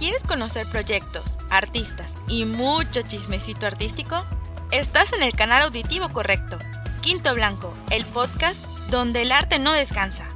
¿Quieres conocer proyectos, artistas y mucho chismecito artístico? Estás en el canal auditivo correcto. Quinto Blanco, el podcast donde el arte no descansa.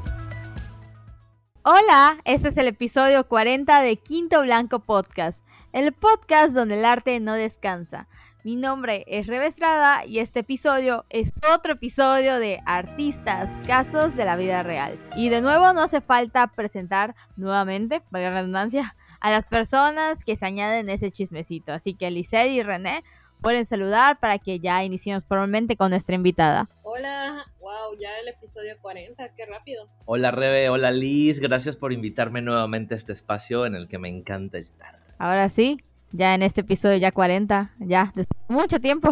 Hola, este es el episodio 40 de Quinto Blanco Podcast, el podcast donde el arte no descansa. Mi nombre es Rebe Estrada y este episodio es otro episodio de Artistas, Casos de la Vida Real. Y de nuevo no hace falta presentar nuevamente, para la redundancia, a las personas que se añaden ese chismecito. Así que Lisette y René pueden saludar para que ya iniciemos formalmente con nuestra invitada. Hola, wow, ya el episodio 40, qué rápido. Hola Rebe, hola Liz, gracias por invitarme nuevamente a este espacio en el que me encanta estar. Ahora sí, ya en este episodio ya 40, ya después de mucho tiempo.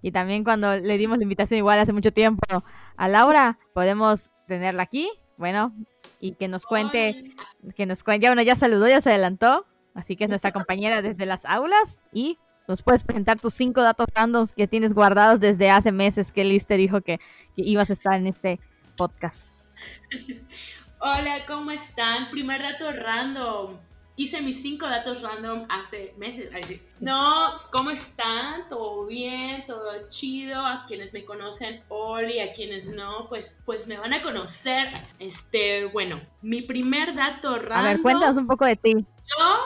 Y también cuando le dimos la invitación igual hace mucho tiempo a Laura, podemos tenerla aquí. Bueno, y que nos cuente, que nos cuente, ya bueno, ya saludó, ya se adelantó, así que es nuestra compañera desde las aulas y nos puedes presentar tus cinco datos randoms que tienes guardados desde hace meses que Liz te dijo que, que ibas a estar en este podcast. Hola, ¿cómo están? Primer dato random hice mis cinco datos random hace meses. No, ¿cómo están? ¿Todo bien? ¿Todo chido? A quienes me conocen, Oli, a quienes no, pues, pues me van a conocer. Este, bueno, mi primer dato random. A ver, cuéntanos un poco de ti. Yo,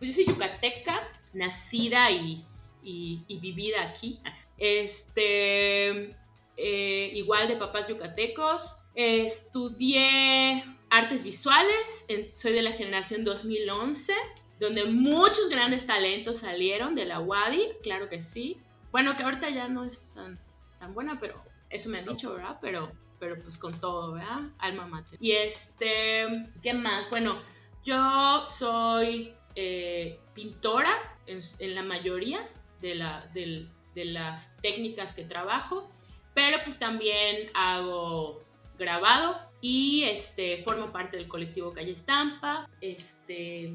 pues yo soy yucateca, nacida y, y, vivida aquí. Este, eh, igual de papás yucatecos. estudié artes visuales, soy de la generación 2011, donde muchos grandes talentos salieron de la WADI, claro que sí. Bueno, que ahorita ya no es tan, tan buena, pero eso me han dicho, ¿verdad? Pero, pero pues con todo, ¿verdad? Alma mater. Y este, ¿qué más? Bueno, yo soy eh, pintora en, la mayoría de, la, de las técnicas que trabajo, pero pues también hago grabado y este, formo parte del colectivo Calle Estampa. Este,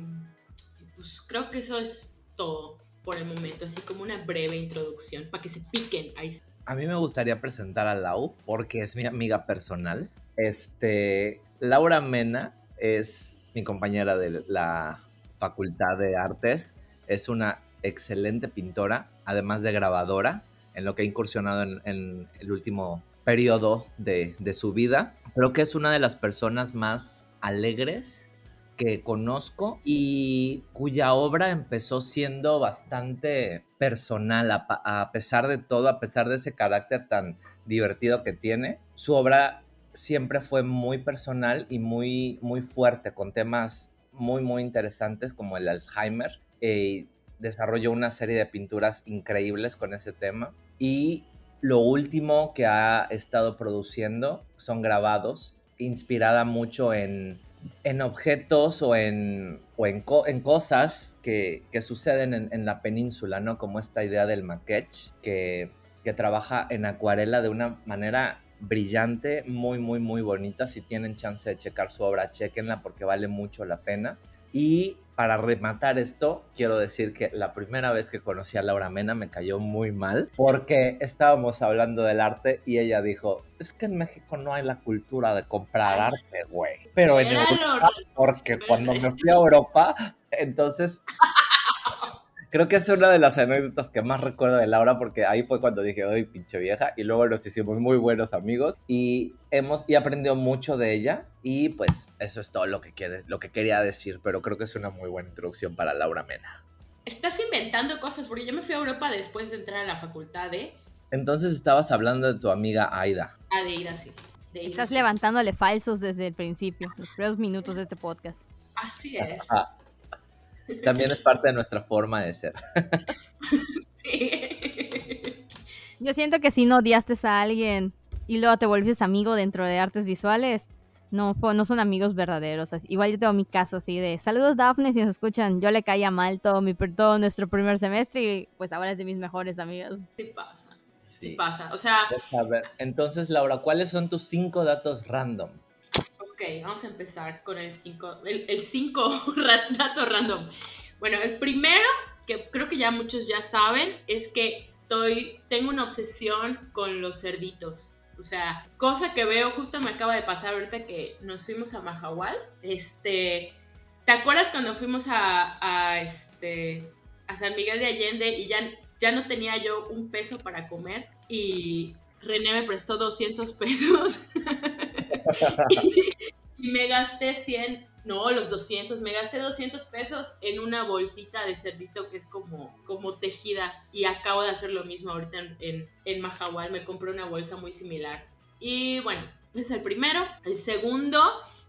pues creo que eso es todo por el momento, así como una breve introducción para que se piquen. Ahí. A mí me gustaría presentar a Lau porque es mi amiga personal. Este, Laura Mena es mi compañera de la Facultad de Artes. Es una excelente pintora, además de grabadora, en lo que ha incursionado en el último periodo de, su vida. Creo que es una de las personas más alegres que conozco y cuya obra empezó siendo bastante personal a, a, pesar de todo, a pesar de ese carácter tan divertido que tiene. Su obra siempre fue muy personal y muy, muy fuerte, con temas muy, muy interesantes como el Alzheimer. Eh, desarrolló una serie de pinturas increíbles con ese tema y lo último que ha estado produciendo son grabados, inspirada mucho en, objetos o en, en, cosas que, suceden en, la península, ¿no? Como esta idea del maquetch, que, que trabaja en acuarela de una manera brillante, muy, muy, muy bonita. Si tienen chance de checar su obra, chequenla porque vale mucho la pena. Y para rematar esto, quiero decir que la primera vez que conocí a Laura Mena me cayó muy mal porque estábamos hablando del arte y ella dijo, es que en México no hay la cultura de comprar arte, güey. Pero en Europa, porque cuando me fui a Europa, entonces Creo que es una de las anécdotas que más recuerdo de Laura porque ahí fue cuando dije, ¡ay, pinche vieja! Y luego nos hicimos muy buenos amigos y hemos y aprendido mucho de ella y pues eso es todo lo que, quiere, lo que quería decir, pero creo que es una muy buena introducción para Laura Mena. Estás inventando cosas porque yo me fui a Europa después de entrar a la facultad, ¿eh? Entonces estabas hablando de tu amiga Aida. Ah, de Aida, sí. Estás levantándole falsos desde el principio, los primeros minutos de este podcast. Así es. También es parte de nuestra forma de ser. Yo siento que si no odiaste a alguien y luego te volviste amigo dentro de artes visuales, no, no son amigos verdaderos. Igual yo tengo mi caso así de saludos Daphne, si nos escuchan, yo le caía mal todo, mi, todo nuestro primer semestre y pues ahora es de mis mejores amigas. Sí pasa, sí, pasa. O sea... Entonces Laura, ¿cuáles son tus cinco datos random? Ok, vamos a empezar con el 5 el, cinco dato random. Bueno, el primero, que creo que ya muchos ya saben, es que estoy, tengo una obsesión con los cerditos. O sea, cosa que veo, justo me acaba de pasar ahorita que nos fuimos a Mahahual. Este, ¿te acuerdas cuando fuimos a, a, este, a San Miguel de Allende y ya, ya no tenía yo un peso para comer y René me prestó 200 pesos y, me gasté 100 no, los 200, me gasté 200 pesos en una bolsita de cerdito que es como, como tejida y acabo de hacer lo mismo ahorita en, en, en Mahahual, me compré una bolsa muy similar. Y bueno, es el primero. El segundo,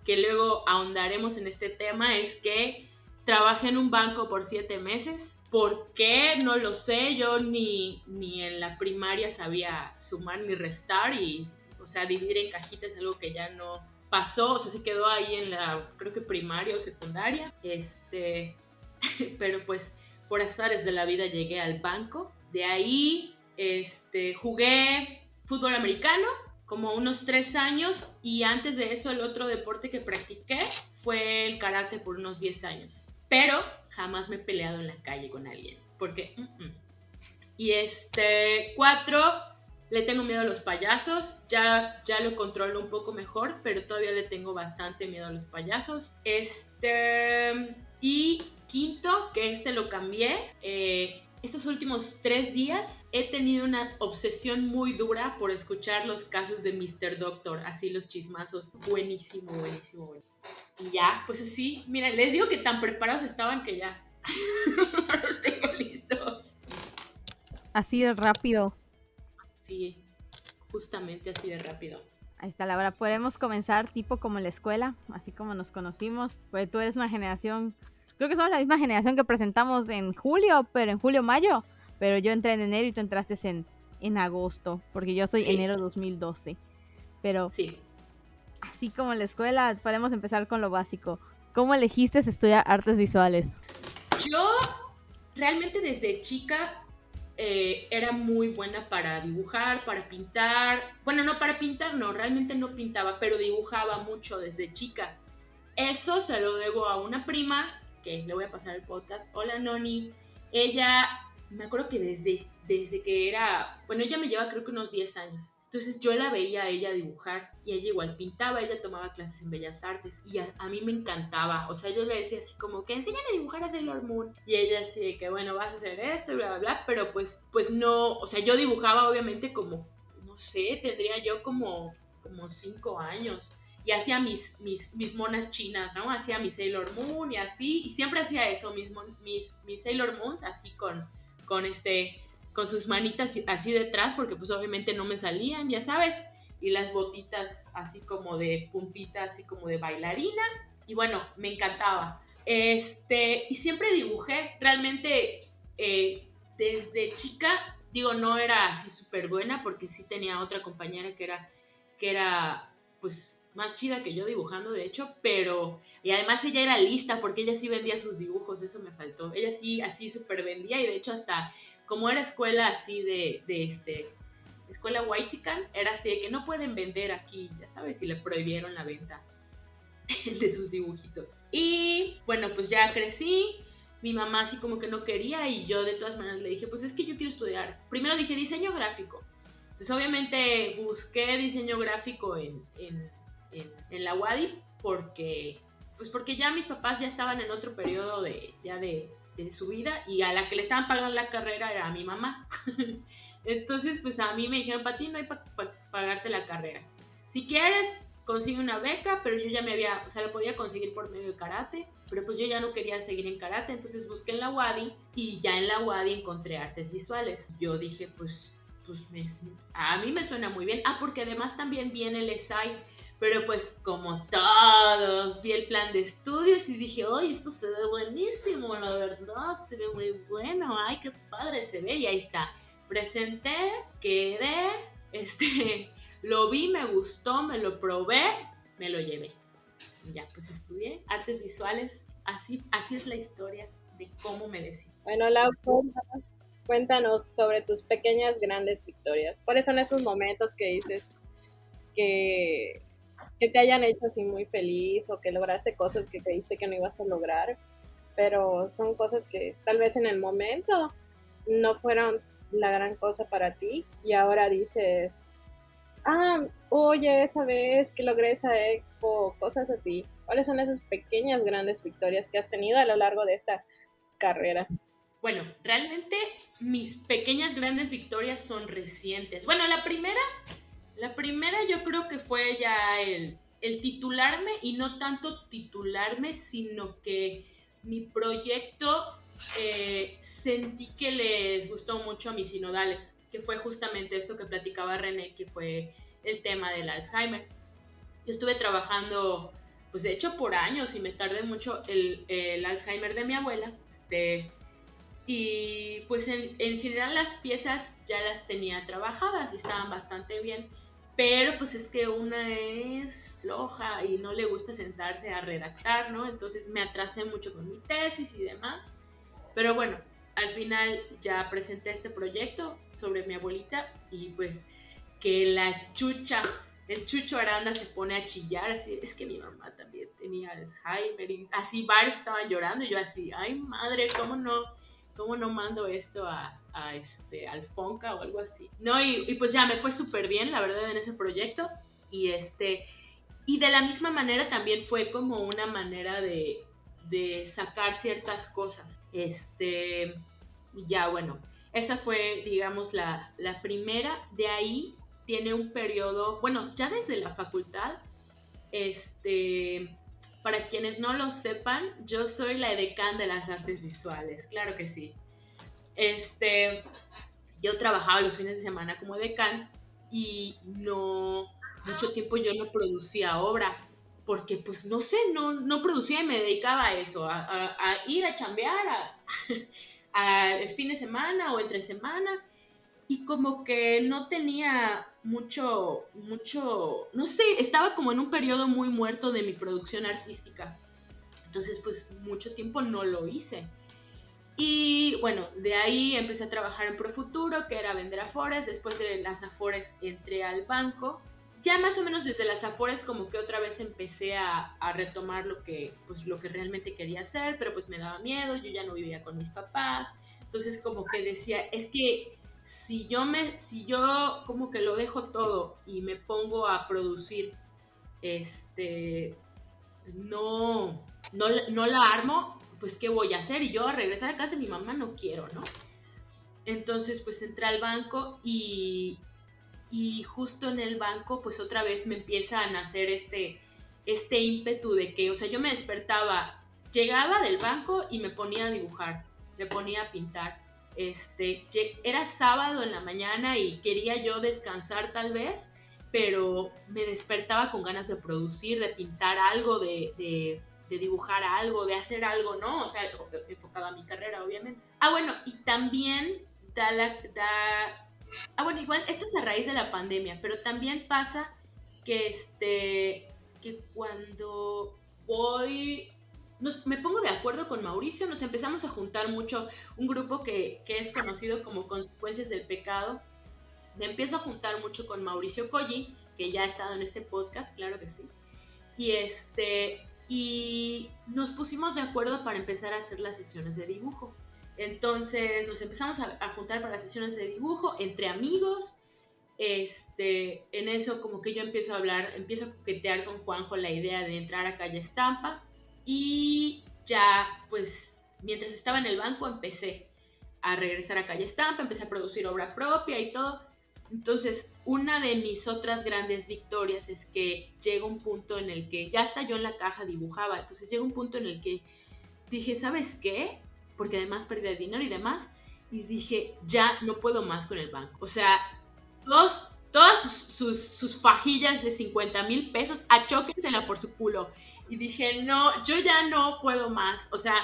que luego ahondaremos en este tema, es que trabajé en un banco por siete meses. ¿Por qué? No lo sé. Yo ni, ni en la primaria sabía sumar ni restar y, sea, dividir en cajitas es algo que ya no, pasó, o sea, se quedó ahí en la, creo que primaria o secundaria, este, pero pues por azares de la vida llegué al banco, de ahí, este, jugué fútbol americano como unos tres años y antes de eso el otro deporte que practiqué fue el karate por unos 10 años, pero jamás me he peleado en la calle con alguien, porque... Mm, mm. Y este, cuatro, le tengo miedo a los payasos, ya, ya lo controlo un poco mejor, pero todavía le tengo bastante miedo a los payasos. Este, y quinto, que este lo cambié, eh, estos últimos tres días he tenido una obsesión muy dura por escuchar los casos de Mr. Doctor, así los chismazos. Buenísimo, buenísimo, buenísimo. Y ya, pues así, miren, les digo que tan preparados estaban que ya los tengo listos. Así de rápido. Justamente así de rápido. Ahí está, Laura. Podemos comenzar tipo como en la escuela, así como nos conocimos. Pues tú eres una generación, creo que somos la misma generación que presentamos en julio, pero en julio-mayo. Pero yo entré en enero y tú entraste en, en agosto, porque yo soy Sí. enero 2012. Pero Sí. así como en la escuela, podemos empezar con lo básico. ¿Cómo elegiste estudiar artes visuales? Yo realmente desde chica eh, era muy buena para dibujar, para pintar. Bueno, no para pintar, no, realmente no pintaba, pero dibujaba mucho desde chica. Eso se lo debo a una prima, que le voy a pasar el podcast. Hola, Noni. Ella, me acuerdo que desde, desde que era, bueno, ella me lleva creo que unos 10 años. Entonces yo la veía a ella dibujar y ella igual pintaba, ella tomaba clases en Bellas Artes y a, mí me encantaba. O sea, yo le decía así como que enséñame a dibujar a Sailor Moon y ella así que bueno, vas a hacer esto y bla, bla, bla, pero pues, pues no, o sea, yo dibujaba obviamente como, no sé, tendría yo como, como cinco años y hacía mis, mis, mis monas chinas, ¿no? Hacía mi Sailor Moon y así, y siempre hacía eso, mis, mis, mis Sailor Moons así con, con este con sus manitas así detrás, porque pues obviamente no me salían, ya sabes, y las botitas así como de puntita, así como de bailarinas, y bueno, me encantaba. Este, y siempre dibujé, realmente eh, desde chica, digo, no era así súper buena, porque sí tenía otra compañera que era, que era, pues, más chida que yo dibujando, de hecho, pero, y además ella era lista, porque ella sí vendía sus dibujos, eso me faltó, ella sí, así súper vendía, y de hecho hasta como era escuela así de, de este, escuela Whitezican, era así de que no pueden vender aquí, ya sabes, y le prohibieron la venta de sus dibujitos. Y bueno, pues ya crecí, mi mamá así como que no quería y yo de todas maneras le dije, pues es que yo quiero estudiar. Primero dije diseño gráfico. Entonces obviamente busqué diseño gráfico en, en, en, en la UADI porque, pues porque ya mis papás ya estaban en otro periodo de, ya de, de su vida y a la que le estaban pagando la carrera era a mi mamá. Entonces, pues a mí me dijeron, para ti no hay para pagarte la carrera. Si quieres, consigue una beca, pero yo ya me había, o sea, la podía conseguir por medio de karate, pero pues yo ya no quería seguir en karate, entonces busqué en la WADI y ya en la WADI encontré artes visuales. Yo dije, pues, pues me, a mí me suena muy bien. Ah, porque además también viene el ESAI, pero pues como todos, vi el plan de estudios y dije, oye, esto se ve buenísimo, la verdad, se ve muy bueno, ay, qué padre se ve, y ahí está. Presenté, quedé, este, lo vi, me gustó, me lo probé, me lo llevé. Y ya, pues estudié artes visuales, así, así es la historia de cómo me decidí. Bueno, Lau, cuéntanos, sobre tus pequeñas grandes victorias. ¿Cuáles son esos momentos que dices que, que te hayan hecho así muy feliz o que lograste cosas que creíste que no ibas a lograr? Pero son cosas que tal vez en el momento no fueron la gran cosa para ti y ahora dices, ah, oye, esa vez que logré esa expo, cosas así. ¿Cuáles son esas pequeñas grandes victorias que has tenido a lo largo de esta carrera? Bueno, realmente mis pequeñas grandes victorias son recientes. Bueno, la primera, la primera yo creo que fue ya el, el titularme y no tanto titularme, sino que mi proyecto eh, sentí que les gustó mucho a mis sinodales, que fue justamente esto que platicaba René, que fue el tema del Alzheimer. Yo estuve trabajando, pues de hecho por años y me tardé mucho el, el Alzheimer de mi abuela. Este, y pues en, en, general las piezas ya las tenía trabajadas y estaban bastante bien. Pero pues es que una es floja y no le gusta sentarse a redactar, ¿no? Entonces me atrasé mucho con mi tesis y demás. Pero bueno, al final ya presenté este proyecto sobre mi abuelita y pues que la chucha, el chucho Aranda se pone a chillar, así, es que mi mamá también tenía Alzheimer y así varios estaban llorando y yo así, ay madre, ¿cómo no? ¿Cómo no mando esto a, este, al Fonca o algo así? No, y, pues ya me fue súper bien, la verdad, en ese proyecto. Y este, y de la misma manera también fue como una manera de, sacar ciertas cosas. Este, ya bueno, esa fue, digamos, la, la primera. De ahí tiene un periodo, bueno, ya desde la facultad, este, para quienes no lo sepan, yo soy la edecán de las artes visuales, claro que sí. Este, yo trabajaba los fines de semana como decán y no, mucho tiempo yo no producía obra, porque pues no sé, no, no producía y me dedicaba a eso, a, a, a ir a chambear a, el fin de semana o entre semana y como que no tenía mucho, mucho, no sé, estaba como en un periodo muy muerto de mi producción artística. Entonces, pues mucho tiempo no lo hice. Y bueno, de ahí empecé a trabajar en Profuturo, que era vender afores. Después de las afores entré al banco. Ya más o menos desde las afores como que otra vez empecé a, a, retomar lo que, pues, lo que realmente quería hacer, pero pues me daba miedo, yo ya no vivía con mis papás. Entonces como que decía, es que si yo me, si yo como que lo dejo todo y me pongo a producir, este, no, no, no la armo, pues ¿qué voy a hacer? Y yo a regresar a casa de mi mamá no quiero, ¿no? Entonces pues entré al banco y, y justo en el banco pues otra vez me empieza a nacer este, este ímpetu de que, o sea, yo me despertaba, llegaba del banco y me ponía a dibujar, me ponía a pintar este, era sábado en la mañana y quería yo descansar tal vez, pero me despertaba con ganas de producir, de pintar algo, de, de, de dibujar algo, de hacer algo, ¿no? O sea, enfocado a mi carrera, obviamente. Ah, bueno, y también da la... Da... Ah, bueno, igual, esto es a raíz de la pandemia, pero también pasa que, este, que cuando voy me pongo de acuerdo con Mauricio, nos empezamos a juntar mucho, un grupo que, que, es conocido como Consecuencias del Pecado. Me empiezo a juntar mucho con Mauricio Colli, que ya ha estado en este podcast, claro que sí. Y, este, y nos pusimos de acuerdo para empezar a hacer las sesiones de dibujo. Entonces nos empezamos a, juntar para las sesiones de dibujo entre amigos. Este, en eso como que yo empiezo a hablar, empiezo a coquetear con Juanjo la idea de entrar a Calle Estampa y ya, pues, mientras estaba en el banco empecé a regresar a Calle Estampa, empecé a producir obra propia y todo. Entonces, una de mis otras grandes victorias es que llega un punto en el que ya hasta yo en la caja dibujaba. Entonces, llega un punto en el que dije, ¿sabes qué? Porque además perdí el dinero y demás. Y dije, ya no puedo más con el banco. O sea, todos, todas sus, sus, fajillas de 50 mil pesos, achóquensela por su culo y dije, no, yo ya no puedo más. O sea,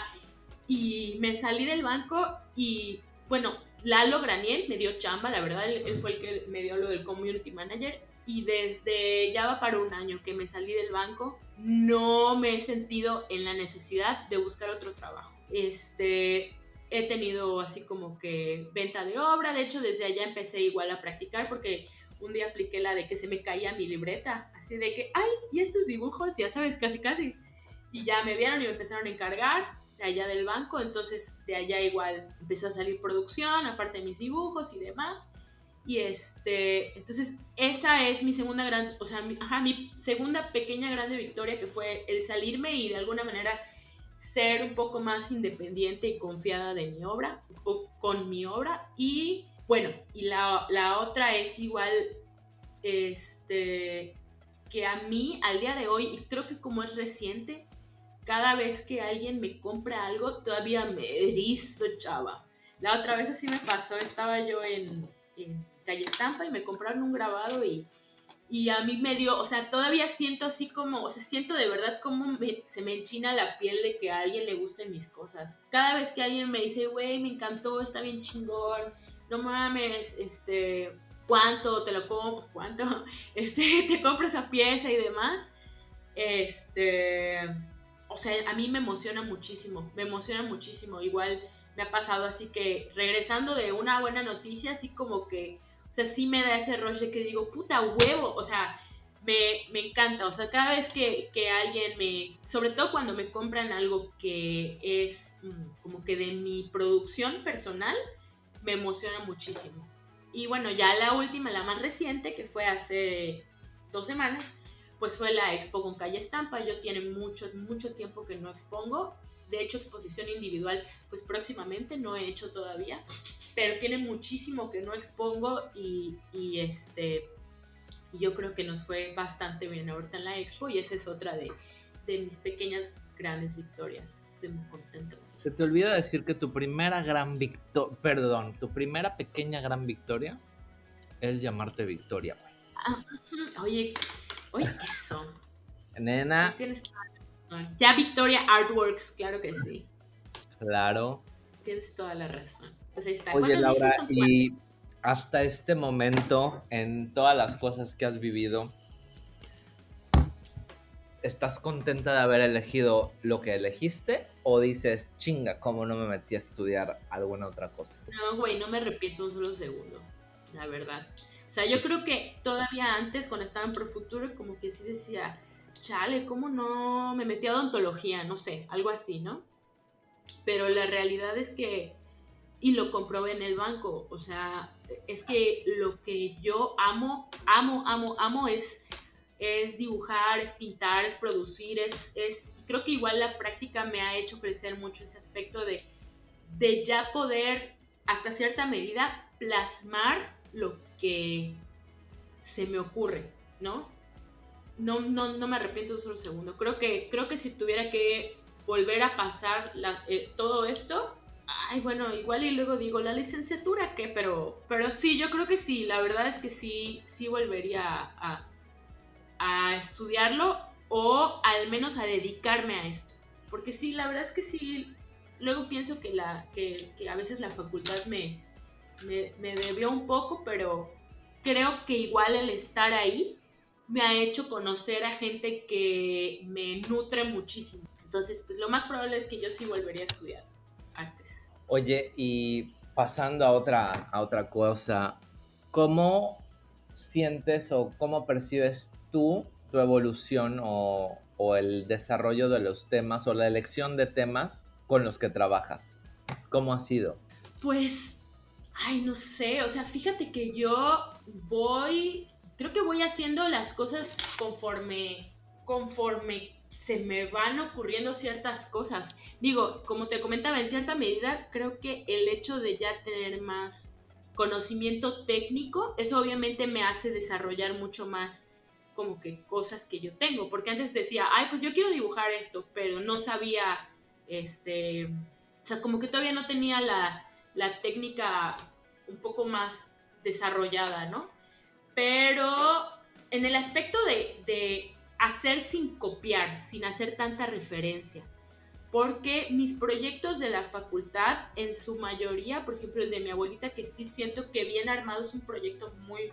y me salí del banco y, bueno, Lalo Graniel me dio chamba, la verdad, él, fue el que me dio lo del community manager. Y desde ya va para un año que me salí del banco, no me he sentido en la necesidad de buscar otro trabajo. Este, he tenido así como que venta de obra, de hecho desde allá empecé igual a practicar porque un día apliqué la de que se me caía mi libreta, así de que, ay, y estos dibujos, ya sabes, casi casi. Y ya me vieron y me empezaron a encargar de allá del banco, entonces de allá igual empezó a salir producción, aparte de mis dibujos y demás. Y este, entonces esa es mi segunda gran, o sea, mi, segunda pequeña grande victoria que fue el salirme y de alguna manera ser un poco más independiente y confiada de mi obra o con mi obra y bueno, y la, la otra es igual, este, que a mí al día de hoy, y creo que como es reciente, cada vez que alguien me compra algo, todavía me erizo, chava. La otra vez así me pasó, estaba yo en, en Calle Estampa y me compraron un grabado y, y a mí me dio, o sea, todavía siento así como, o sea, siento de verdad como se me enchina la piel de que a alguien le gusten mis cosas. Cada vez que alguien me dice, güey, me encantó, está bien chingón, no mames, este, ¿cuánto te lo compro? ¿Cuánto? Este, te compro esa pieza y demás. Este, o sea, a mí me emociona muchísimo, me emociona muchísimo. Igual me ha pasado así que regresando de una buena noticia, así como que, o sea, sí me da ese rush de que digo, puta huevo, o sea, me, me encanta, o sea, cada vez que, que, alguien me, sobre todo cuando me compran algo que es mm, como que de mi producción personal, me emociona muchísimo. Y bueno, ya la última, la más reciente, que fue hace dos semanas, pues fue la expo con Calle Estampa. Yo tiene mucho, mucho tiempo que no expongo. De hecho, exposición individual, pues próximamente no he hecho todavía, pero tiene muchísimo que no expongo y, y este, yo creo que nos fue bastante bien ahorita en la expo y esa es otra de, de mis pequeñas grandes victorias estoy muy contenta. Se te olvida decir que tu primera gran victoria, perdón, tu primera pequeña gran victoria es llamarte Victoria, güey. Ah, oye, oye, eso. Nena. tienes razón. Ya Victoria Artworks, claro que sí. Claro. Tienes toda la razón. Pues ahí está. Oye, Laura, y hasta este momento, en todas las cosas que has vivido, ¿estás contenta de haber elegido lo que elegiste? ¿O dices, chinga, cómo no me metí a estudiar alguna otra cosa? No, güey, no me arrepiento un solo segundo, la verdad. O sea, yo creo que todavía antes, cuando estaba en Profuturo, como que sí decía, chale, ¿cómo no me metí a odontología? No sé, algo así, ¿no? Pero la realidad es que, y lo comprobé en el banco, o sea, es que lo que yo amo, amo, amo, amo es es dibujar, es pintar, es producir, es, es, creo que igual la práctica me ha hecho crecer mucho ese aspecto de, de ya poder, hasta cierta medida, plasmar lo que se me ocurre, ¿no? No, no, no me arrepiento un solo segundo. Creo que, creo que si tuviera que volver a pasar eh, todo esto, ay, bueno, igual y luego digo, ¿la licenciatura qué? Pero, pero sí, yo creo que sí, la verdad es que sí, sí volvería a estudiarlo o al menos a dedicarme a esto. Porque sí, la verdad es que sí, luego pienso que, la, que, a veces la facultad me, me, debió un poco, pero creo que igual el estar ahí me ha hecho conocer a gente que me nutre muchísimo. Entonces, pues lo más probable es que yo sí volvería a estudiar artes. Oye, y pasando a otra, a otra cosa, ¿cómo sientes o cómo percibes tú, tu evolución o, el desarrollo de los temas o la elección de temas con los que trabajas? ¿Cómo ha sido? Pues, ay, no sé, o sea, fíjate que yo voy, creo que voy haciendo las cosas conforme, conforme se me van ocurriendo ciertas cosas. Digo, como te comentaba, en cierta medida creo que el hecho de ya tener más conocimiento técnico, eso obviamente me hace desarrollar mucho más como que cosas que yo tengo, porque antes decía, ay, pues yo quiero dibujar esto, pero no sabía, este, o sea, como que todavía no tenía la, la técnica un poco más desarrollada, ¿no? Pero en el aspecto de, de hacer sin copiar, sin hacer tanta referencia, porque mis proyectos de la facultad, en su mayoría, por ejemplo el de mi abuelita, que sí siento que bien armado es un proyecto muy,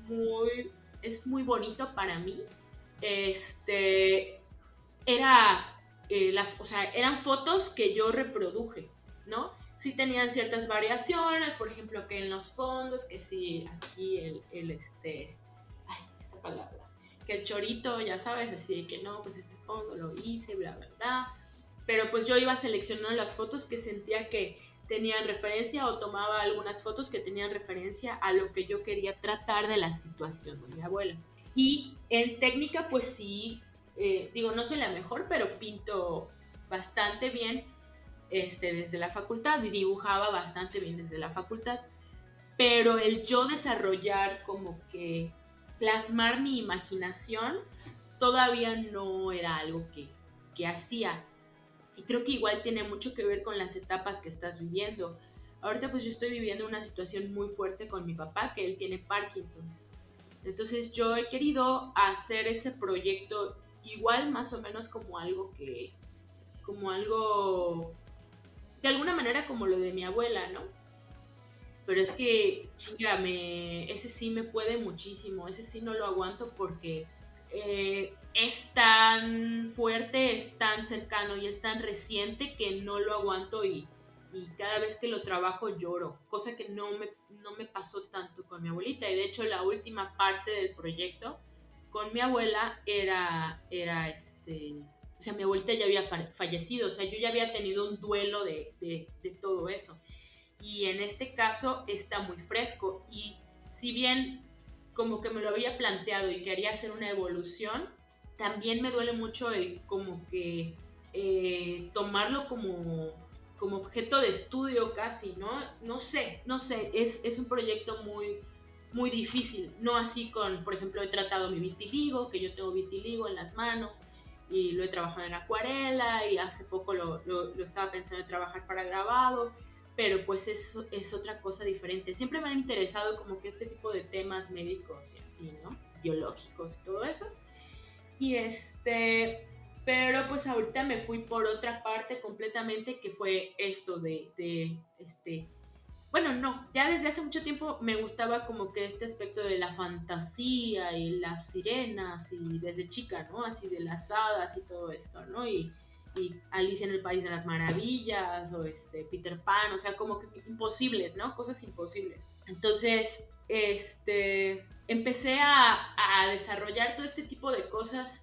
muy es muy bonito para mí. Este, era, eh, las, o sea, eran fotos que yo reproduje, ¿no? Sí tenían ciertas variaciones, por ejemplo, que en los fondos, que sí, aquí el, el este, ay, esta palabra, que el chorito, ya sabes, así que no, pues este fondo lo hice, bla, bla, bla. Pero pues yo iba seleccionando las fotos que sentía que tenían referencia o tomaba algunas fotos que tenían referencia a lo que yo quería tratar de la situación de mi abuela. Y en técnica, pues sí, eh, digo, no soy la mejor, pero pinto bastante bien este, desde la facultad y dibujaba bastante bien desde la facultad. Pero el yo desarrollar como que plasmar mi imaginación todavía no era algo que, que hacía. Y creo que igual tiene mucho que ver con las etapas que estás viviendo. Ahorita pues yo estoy viviendo una situación muy fuerte con mi papá, que él tiene Parkinson. Entonces yo he querido hacer ese proyecto igual más o menos como algo que, como algo, de alguna manera como lo de mi abuela, ¿no? Pero es que, chinga, ese sí me puede muchísimo, ese sí no lo aguanto porque eh, es tan fuerte, es tan cercano y es tan reciente que no lo aguanto y, y cada vez que lo trabajo lloro, cosa que no me, no me pasó tanto con mi abuelita. Y de hecho la última parte del proyecto con mi abuela era, era este, o sea, mi abuelita ya había fallecido, o sea, yo ya había tenido un duelo de, de, todo eso. Y en este caso está muy fresco y si bien como que me lo había planteado y quería hacer una evolución, también me duele mucho el como que eh, tomarlo como, como objeto de estudio casi, ¿no? No sé, no sé, es, es un proyecto muy, muy difícil, no así con, por ejemplo, he tratado mi vitiligo, que yo tengo vitiligo en las manos y lo he trabajado en acuarela y hace poco lo, lo, lo estaba pensando en trabajar para grabado pero pues es, es otra cosa diferente. Siempre me han interesado como que este tipo de temas médicos y así, ¿no? Biológicos y todo eso. Y este, pero pues ahorita me fui por otra parte completamente que fue esto de, de este, bueno, no, ya desde hace mucho tiempo me gustaba como que este aspecto de la fantasía y las sirenas y desde chica, ¿no? Así de las hadas y todo esto, ¿no? Y, Alicia en el País de las Maravillas o este Peter Pan, o sea, como que imposibles, ¿no? Cosas imposibles. Entonces, este, empecé a, desarrollar todo este tipo de cosas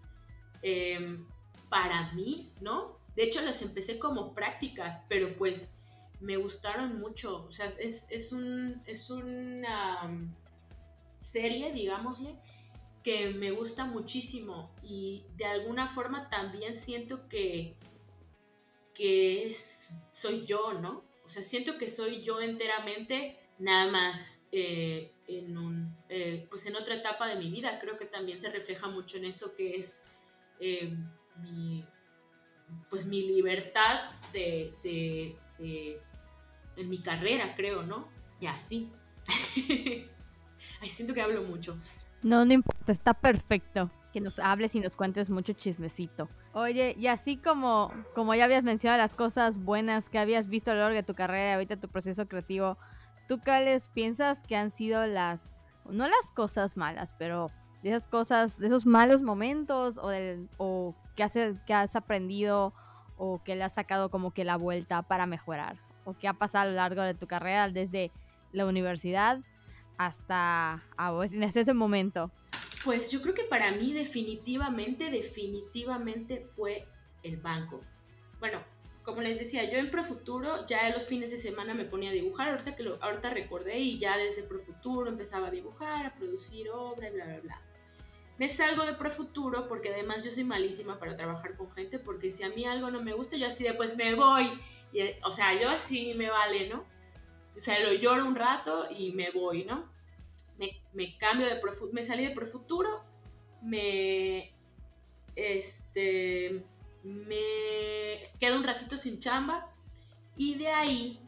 em, para mí, ¿no? De hecho, las empecé como prácticas, pero pues me gustaron mucho. O sea, es, es, un, es una serie, digámosle, que me gusta muchísimo y de alguna forma también siento que, que soy yo, ¿no? O sea, siento que soy yo enteramente, nada más eh, en, un, eh, pues en otra etapa de mi vida. Creo que también se refleja mucho en eso que es eh, mi, pues mi libertad de, en mi carrera, creo, ¿no? Y así. Ay, siento que hablo mucho. No, no importa, está perfecto que nos hables y nos cuentes mucho chismecito. Oye, y así como, como ya habías mencionado las cosas buenas que habías visto a lo largo de tu carrera y ahorita tu proceso creativo, ¿tú cuáles piensas que han sido las, no las cosas malas, pero de esas cosas, de esos malos momentos o, del, o que, has, que has aprendido o que le has sacado como que la vuelta para mejorar? ¿O qué ha pasado a lo largo de tu carrera desde la universidad hasta en este momento? Pues yo creo que para mí definitivamente, definitivamente fue el banco. Bueno, como les decía, yo en Profuturo ya los fines de semana me ponía a dibujar, ahorita que lo, ahorita recordé y ya desde Profuturo empezaba a dibujar, a producir obra y bla, bla, bla. Me salgo de Profuturo porque además yo soy malísima para trabajar con gente porque si a mí algo no me gusta, yo así de pues me voy. Y, o sea, yo así me vale, ¿no? O sea, lo lloro un rato y me voy, ¿no? Me, cambio de me salí de Profuturo, me, este, me quedo un ratito sin chamba y de ahí,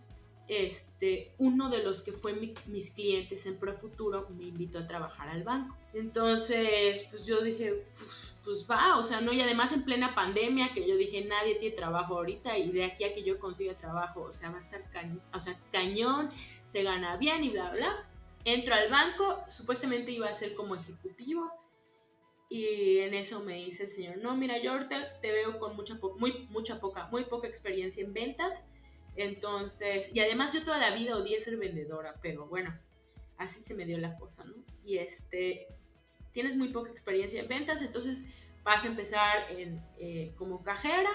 este, uno de los que fue mis clientes en Profuturo me invitó a trabajar al banco. Entonces, pues yo dije, pues, pues, va, o sea, no, y además en plena pandemia, que yo dije, nadie tiene trabajo ahorita, y de aquí a que yo consiga trabajo, o sea, va a estar cañón, o sea, cañón, se gana bien y bla, bla. Entro al banco, supuestamente iba a ser como ejecutivo, y en eso me dice el señor, no, mira, yo ahorita te veo con mucha, muy, mucha poca, muy poca experiencia en ventas, entonces, y además yo toda la vida odié ser vendedora, pero bueno, así se me dio la cosa, ¿no? Y este, tienes muy poca experiencia en ventas, entonces vas a empezar en, eh, como cajera.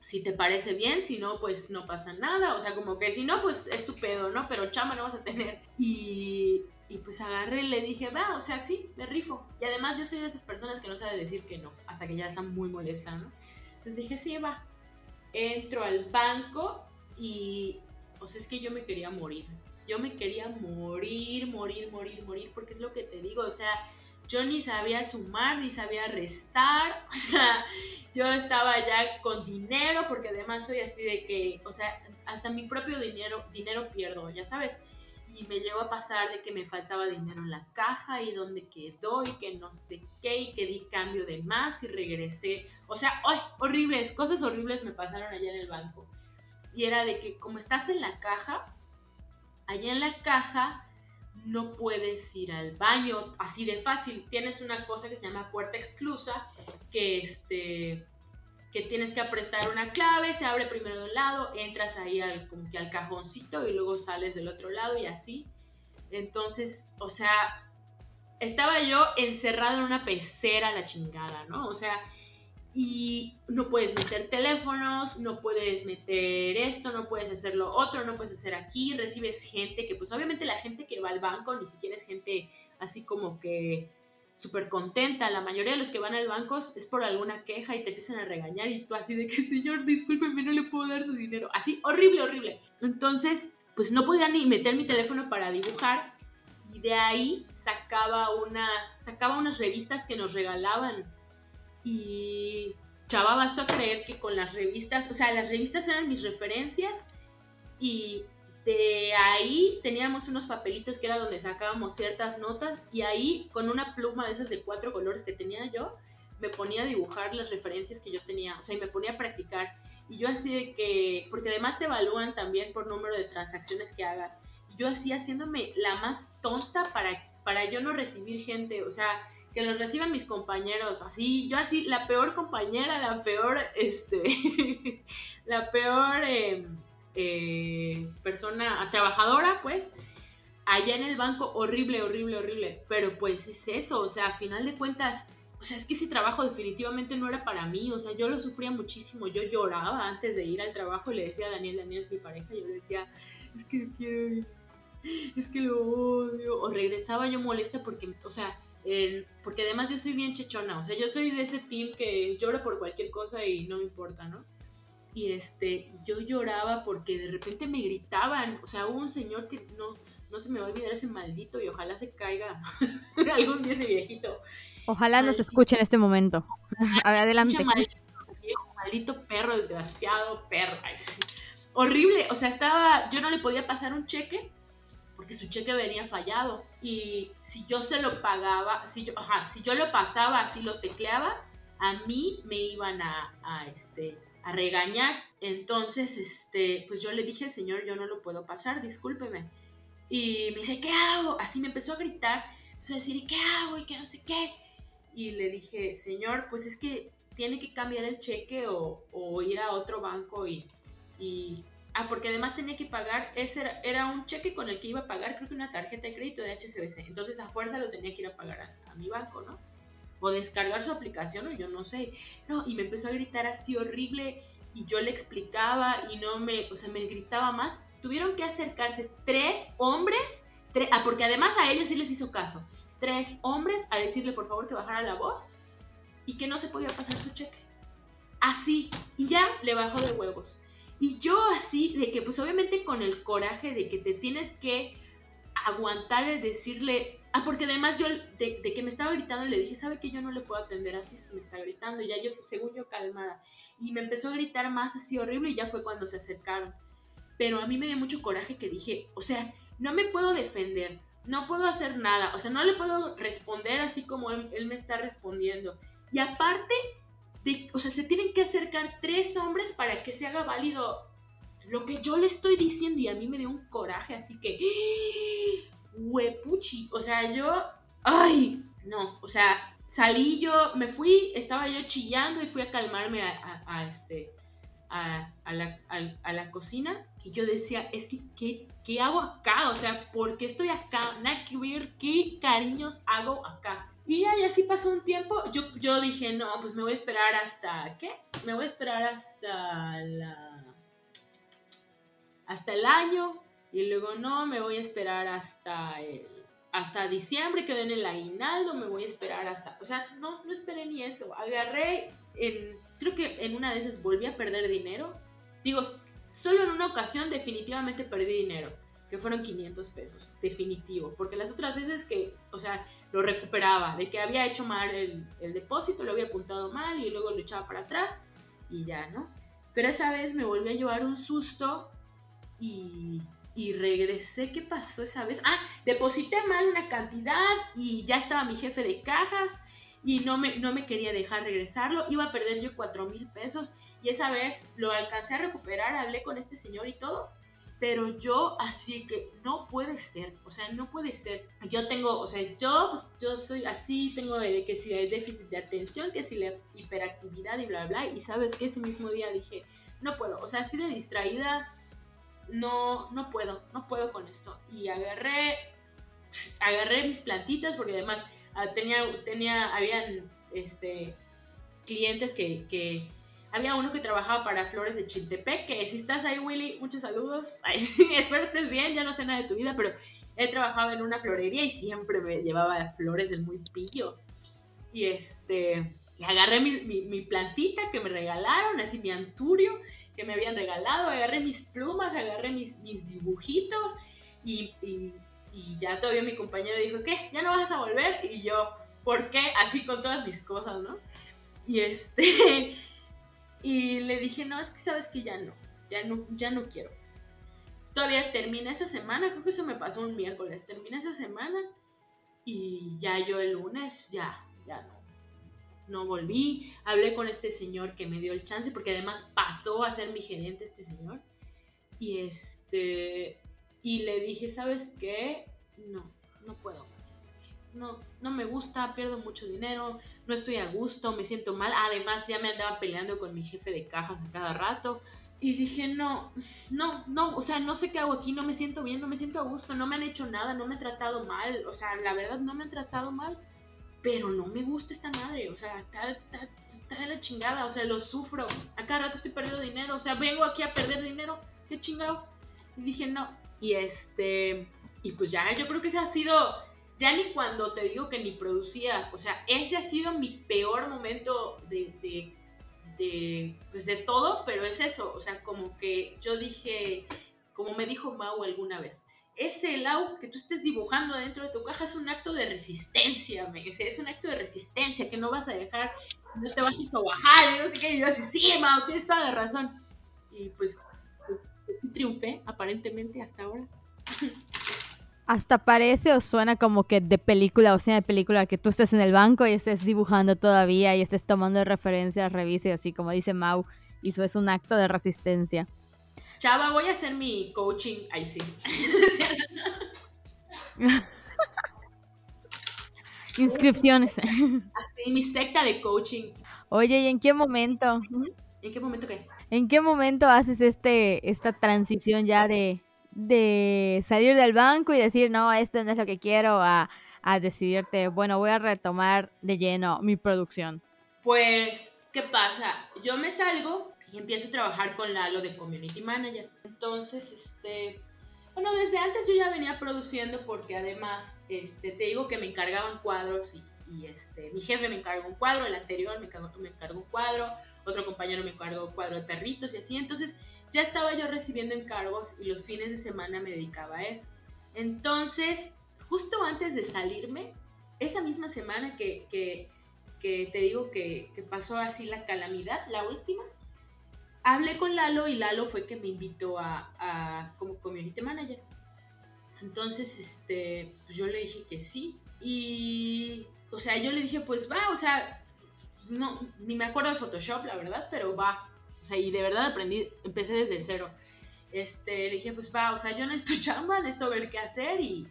Si te parece bien, si no, pues no pasa nada. O sea, como que si no, pues estupendo, ¿no? Pero chama no vas a tener. Y, y pues agarré y le dije, va, o sea, sí, me rifo. Y además yo soy de esas personas que no sabe decir que no, hasta que ya está muy molesta, ¿no? Entonces dije, sí, va. entro al banco y, o sea, es que yo me quería morir. Yo me quería morir, morir, morir, morir, porque es lo que te digo, o sea, yo ni sabía sumar, ni sabía restar, o sea, yo estaba ya con dinero, porque además soy así de que, o sea, hasta mi propio dinero, dinero pierdo, ya sabes. Y me llegó a pasar de que me faltaba dinero en la caja y dónde quedó y que no sé qué y que di cambio de más y regresé. O sea, ¡ay! Horribles, cosas horribles me pasaron allá en el banco. Y era de que como estás en la caja, allá en la caja no puedes ir al baño así de fácil. Tienes una cosa que se llama puerta exclusa, que este que tienes que apretar una clave, se abre primero de un lado, entras ahí al, como que al cajoncito y luego sales del otro lado y así. Entonces, o sea, estaba yo encerrado en una pecera la chingada, ¿no? O sea, y no puedes meter teléfonos, no puedes meter esto, no puedes hacer lo otro, no puedes hacer aquí, recibes gente que pues obviamente la gente que va al banco ni siquiera es gente así como que súper contenta, la mayoría de los que van al banco es por alguna queja y te empiezan a regañar y tú así de que señor, discúlpeme, no le puedo dar su dinero, así horrible, horrible. Entonces, pues no podía ni meter mi teléfono para dibujar y de ahí sacaba unas, sacaba unas revistas que nos regalaban y chava, basta creer que con las revistas, o sea, las revistas eran mis referencias y de ahí teníamos unos papelitos que era donde sacábamos ciertas notas y ahí con una pluma de esas de cuatro colores que tenía yo, me ponía a dibujar las referencias que yo tenía, o sea, y me ponía a practicar. Y yo así que, porque además te evalúan también por número de transacciones que hagas. Yo así haciéndome la más tonta para, para yo no recibir gente, o sea, que los reciban mis compañeros, así, yo así, la peor compañera, la peor, este, la peor em, eh, persona trabajadora, pues, allá en el banco, horrible, horrible, horrible, pero pues es eso, o sea, a final de cuentas, o sea, es que ese trabajo definitivamente no era para mí, o sea, yo lo sufría muchísimo, yo lloraba antes de ir al trabajo y le decía a Daniel, Daniel es mi pareja, yo le decía, es que quiero, es que lo odio, o regresaba yo molesta porque, o sea, porque además yo soy bien chechona, o sea, yo soy de ese team que llora por cualquier cosa y no me importa, ¿no? Y este, yo lloraba porque de repente me gritaban, o sea, hubo un señor que no, no se me va a olvidar ese maldito y ojalá se caiga algún día ese viejito. Ojalá nos escuche en este momento. A ver, adelante. Maldito, maldito perro, desgraciado perro. Horrible, o sea, estaba, yo no le podía pasar un cheque porque su cheque venía fallado y si yo se lo pagaba, si yo, ajá, si yo lo pasaba, así lo tecleaba, a mí me iban a, a, este, a regañar. Entonces, este, pues yo le dije al señor, yo no lo puedo pasar, discúlpeme. Y me dice, ¿qué hago? Así me empezó a gritar, empezó a decir, ¿qué hago? Y que no sé qué. Y le dije, señor, pues es que tiene que cambiar el cheque o, o ir a otro banco y, y Ah, porque además tenía que pagar, ese era, un cheque con el que iba a pagar, creo que una tarjeta de crédito de HSBC. Entonces a fuerza lo tenía que ir a pagar a, mi banco, ¿no? O descargar su aplicación, o yo no sé. No, y me empezó a gritar así horrible y yo le explicaba y no me, o sea, me gritaba más. Tuvieron que acercarse tres hombres, ah, porque además a ellos sí les hizo caso. Tres hombres a decirle por favor que bajara la voz y que no se podía pasar su cheque. Así, y ya le bajó de huevos. Y yo así, de que pues obviamente con el coraje de que te tienes que aguantar el decirle, ah, porque además yo de, que me estaba gritando le dije, sabe que yo no le puedo atender así, se me está gritando, y ya yo, según yo, calmada. Y me empezó a gritar más así horrible y ya fue cuando se acercaron. Pero a mí me dio mucho coraje que dije, o sea, no me puedo defender, no puedo hacer nada, o sea, no le puedo responder así como él, él me está respondiendo. Y aparte, o sea, se tienen que acercar tres hombres para que se haga válido lo que yo le estoy diciendo y a mí me dio un coraje, así que, huepuchi, o sea, yo, ay, no, o sea, salí yo, me fui, estaba yo chillando y fui a calmarme a, este, a, la, a, la, cocina y yo decía, es que, ¿qué, ¿qué hago acá? O sea, ¿por qué estoy acá? Nada que ver, ¿qué cariños hago acá? Y y así pasó un tiempo. Yo, yo dije, no, pues me voy a esperar hasta, ¿qué? Me voy a esperar hasta la... Hasta el año. Y luego, no, me voy a esperar hasta el... hasta diciembre quedé en el aguinaldo, me voy a esperar hasta, o sea, no, no esperé ni eso, agarré, en, creo que en una de esas volví a perder dinero, digo, solo en una ocasión definitivamente perdí dinero, que fueron 500 pesos, definitivo, porque las otras veces que, o sea, lo recuperaba, de que había hecho mal el, el depósito, lo había apuntado mal y luego lo echaba para atrás y ya, ¿no? Pero esa vez me volví a llevar un susto y, y regresé. ¿Qué pasó esa vez? Ah, deposité mal una cantidad y ya estaba mi jefe de cajas y no me, no me quería dejar regresarlo. Iba a perder yo cuatro mil pesos y esa vez lo alcancé a recuperar, hablé con este señor y todo. Pero yo así que no puede ser, o sea, no puede ser. Yo tengo, o sea, yo, pues, yo soy así, tengo que si hay déficit de atención, que si la hiperactividad y bla, bla, y sabes que ese mismo día dije, no puedo, o sea, así de distraída, no, no puedo, no puedo con esto. Y agarré, agarré mis plantitas porque además ah, tenía, tenía, habían, este, clientes que, que, había uno que trabajaba para Flores de Chiltepec, que si estás ahí, Willy, muchos saludos. espero estés bien, ya no sé nada de tu vida, pero él trabajaba en una florería y siempre me llevaba flores del muy pillo. Y este, y agarré mi, mi, mi plantita que me regalaron, así mi anturio, que me habían regalado, agarré mis plumas, agarré mis, mis dibujitos y, y, ya todavía mi compañero dijo, ¿qué? ¿Ya no vas a volver? Y yo, ¿por qué? Así con todas mis cosas, ¿no? Y este, y le dije, no, es que sabes que ya no, ya no, ya no quiero. Todavía termina esa semana, creo que eso me pasó un miércoles, termina esa semana y ya yo el lunes, ya, ya no no volví. Hablé con este señor que me dio el chance, porque además pasó a ser mi gerente este señor. Y este y le dije, ¿sabes qué? No, no puedo. No, no me gusta, pierdo mucho dinero, no estoy a gusto, me siento mal. Además, ya me andaba peleando con mi jefe de cajas a cada rato. Y dije, no, no, no, o sea, no sé qué hago aquí, no me siento bien, no me siento a gusto, no me han hecho nada, no me han tratado mal, o sea, la verdad no me han tratado mal pero no me gusta esta madre, o sea, está, está, de la chingada, o sea, lo sufro, a cada rato estoy perdiendo dinero, o sea, vengo aquí a perder dinero, qué chingado. Y dije, no, y este, y pues ya, yo creo que ese ha sido, ya ni cuando te digo que ni producía, o sea, ese ha sido mi peor momento de, de, de, pues de todo, pero es eso, o sea, como que yo dije, como me dijo Mau alguna vez, ese Lau que tú estés dibujando dentro de tu caja es un acto de resistencia, me es un acto de resistencia que no vas a dejar, no te vas a sobajar, no sé qué, y yo así, sí, Mau, tienes toda la razón. Y pues, triunfé, aparentemente, hasta ahora. Hasta parece o suena como que de película o sea de película que tú estés en el banco y estés dibujando todavía y estés tomando referencias, revise así como dice Mau, y eso es un acto de resistencia. Chava, voy a hacer mi coaching. Ahí sí. Inscripciones. Así, mi secta de coaching. Oye, ¿y en qué momento? ¿En qué momento qué? ¿En qué momento haces este, esta transición ya de, de salir del banco y decir, no, esto no es lo que quiero, a, a decidirte, bueno, voy a retomar de lleno mi producción? Pues, ¿qué pasa? Yo me salgo y empiezo a trabajar con Lalo de Community Manager. Entonces, este, bueno, desde antes yo ya venía produciendo porque además, este, te digo que me encargaban cuadros y, y este, mi jefe me encargó un cuadro, el anterior me encargó, me encargó un cuadro, otro compañero me encargó un cuadro de perritos y así. Entonces, ya estaba yo recibiendo encargos y los fines de semana me dedicaba a eso. Entonces, justo antes de salirme, esa misma semana que, que, te digo que, pasó así la calamidad, la última, hablé con Lalo y Lalo fue que me invitó a, como community manager. Entonces, este, pues yo le dije que sí. Y, o sea, yo le dije, pues va, o sea, no, ni me acuerdo de Photoshop, la verdad, pero va. O sea, y de verdad aprendí, empecé desde cero. Este, le dije, pues va, o sea, yo necesito chamba, necesito ver qué hacer y,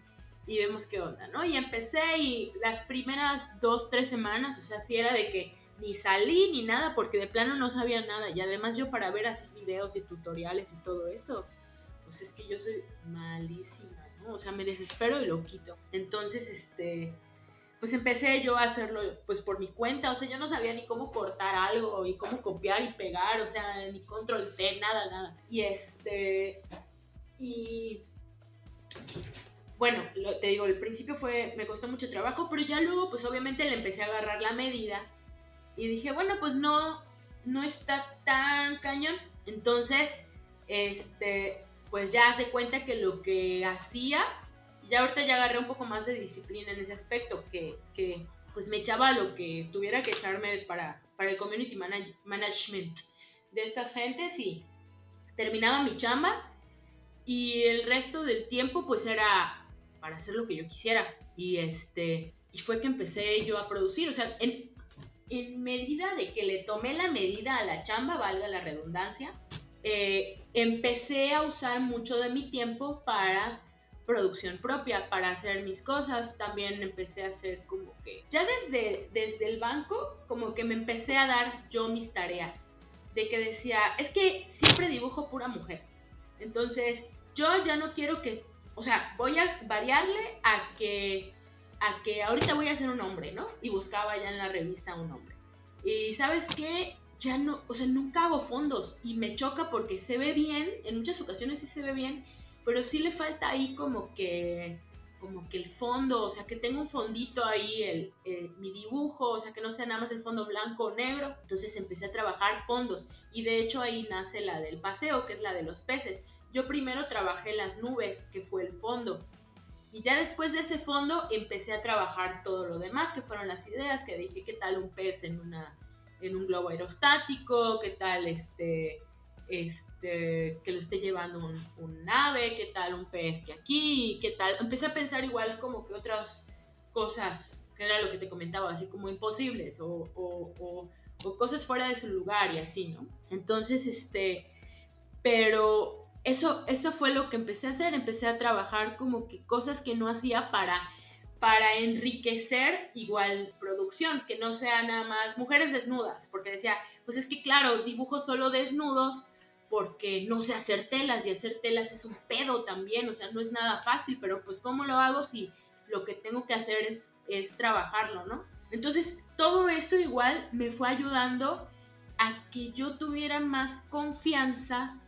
y vemos qué onda, ¿no? Y empecé y las primeras dos, tres semanas, o sea, sí era de que ni salí ni nada porque de plano no sabía nada. Y además yo para ver así videos y tutoriales y todo eso, pues es que yo soy malísima, ¿no? O sea, me desespero y lo quito. Entonces, este, pues empecé yo a hacerlo pues por mi cuenta. O sea, yo no sabía ni cómo cortar algo y cómo copiar y pegar, o sea, ni control T, nada, nada. Y este, y bueno, te digo, el principio fue, me costó mucho trabajo, pero ya luego, pues obviamente le empecé a agarrar la medida y dije, bueno, pues no, no está tan cañón. Entonces, este, pues ya hace cuenta que lo que hacía, ya ahorita ya agarré un poco más de disciplina en ese aspecto, que, que pues me echaba lo que tuviera que echarme para, para el community management de estas gentes y terminaba mi chamba y el resto del tiempo pues era para hacer lo que yo quisiera. Y este y fue que empecé yo a producir, o sea, en, en medida de que le tomé la medida a la chamba, valga la redundancia, eh, empecé a usar mucho de mi tiempo para producción propia, para hacer mis cosas. También empecé a hacer como que, ya desde, desde el banco, como que me empecé a dar yo mis tareas. De que decía, es que siempre dibujo pura mujer. Entonces, yo ya no quiero que, o sea, voy a variarle a que a que ahorita voy a ser un hombre, ¿no? Y buscaba ya en la revista un hombre. Y sabes qué, ya no, o sea, nunca hago fondos y me choca porque se ve bien, en muchas ocasiones sí se ve bien, pero sí le falta ahí como que, como que el fondo, o sea, que tenga un fondito ahí, el, mi dibujo, o sea, que no sea nada más el fondo blanco o negro. Entonces empecé a trabajar fondos y de hecho ahí nace la del paseo, que es la de los peces. Yo primero trabajé las nubes, que fue el fondo, y ya después de ese fondo empecé a trabajar todo lo demás, que fueron las ideas, que dije, ¿qué tal un pez en, una, en un globo aerostático? ¿Qué tal este, este, que lo esté llevando un, un ave? ¿Qué tal un pez que aquí? ¿Qué tal? Empecé a pensar igual como que otras cosas, que era lo que te comentaba, así como imposibles o, o, o, o cosas fuera de su lugar y así, ¿no? Entonces, este, pero eso, eso fue lo que empecé a hacer, empecé a trabajar como que cosas que no hacía para, para enriquecer igual producción, que no sea nada más mujeres desnudas, porque decía, pues es que claro, dibujo solo desnudos porque no sé hacer telas y hacer telas es un pedo también, o sea, no es nada fácil, pero pues ¿cómo lo hago si lo que tengo que hacer es, es trabajarlo, ¿no? Entonces, todo eso igual me fue ayudando a que yo tuviera más confianza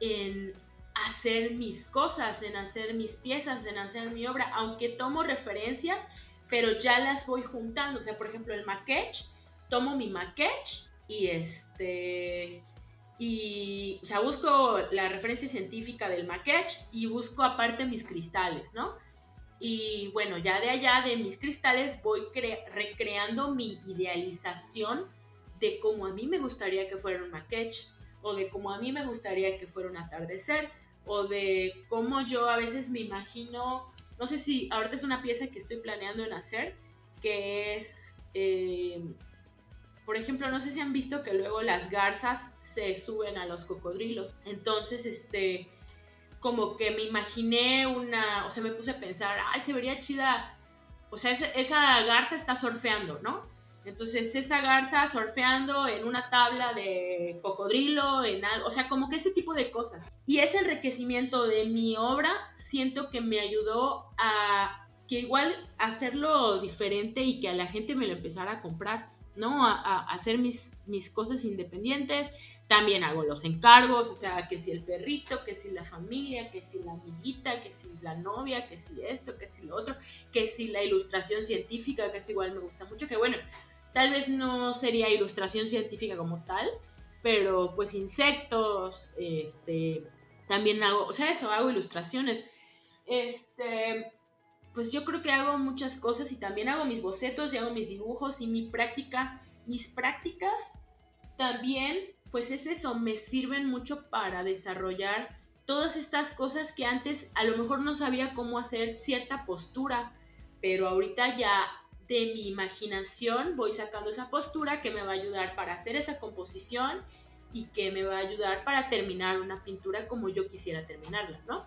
en hacer mis cosas, en hacer mis piezas, en hacer mi obra, aunque tomo referencias, pero ya las voy juntando. O sea, por ejemplo, el maquetch, tomo mi maquetch y este y o sea, busco la referencia científica del maquetch y busco aparte mis cristales, ¿no? Y bueno, ya de allá de mis cristales voy recreando mi idealización de cómo a mí me gustaría que fuera un maquetch o de cómo a mí me gustaría que fuera un atardecer, o de cómo yo a veces me imagino, no sé si ahorita es una pieza que estoy planeando en hacer, que es, eh, por ejemplo, no sé si han visto que luego las garzas se suben a los cocodrilos. Entonces, este, como que me imaginé una, o sea, me puse a pensar, ay, se vería chida, o sea, esa, garza está surfeando, ¿no? Entonces, esa garza surfeando en una tabla de cocodrilo, en algo, o sea, como que ese tipo de cosas. Y ese enriquecimiento de mi obra siento que me ayudó a que igual hacerlo diferente y que a la gente me lo empezara a comprar, ¿no? A, hacer mis, mis cosas independientes. También hago los encargos, o sea, que si el perrito, que si la familia, que si la amiguita, que si la novia, que si esto, que si lo otro, que si la ilustración científica, que es igual me gusta mucho, que bueno, Tal vez no sería ilustración científica como tal, pero pues insectos, este, también hago, o sea, eso, hago ilustraciones. Este, pues yo creo que hago muchas cosas y también hago mis bocetos y hago mis dibujos y mi práctica, mis prácticas también, pues es eso, me sirven mucho para desarrollar todas estas cosas que antes a lo mejor no sabía cómo hacer cierta postura, pero ahorita ya de mi imaginación voy sacando esa postura que me va a ayudar para hacer esa composición y que me va a ayudar para terminar una pintura como yo quisiera terminarla, ¿no?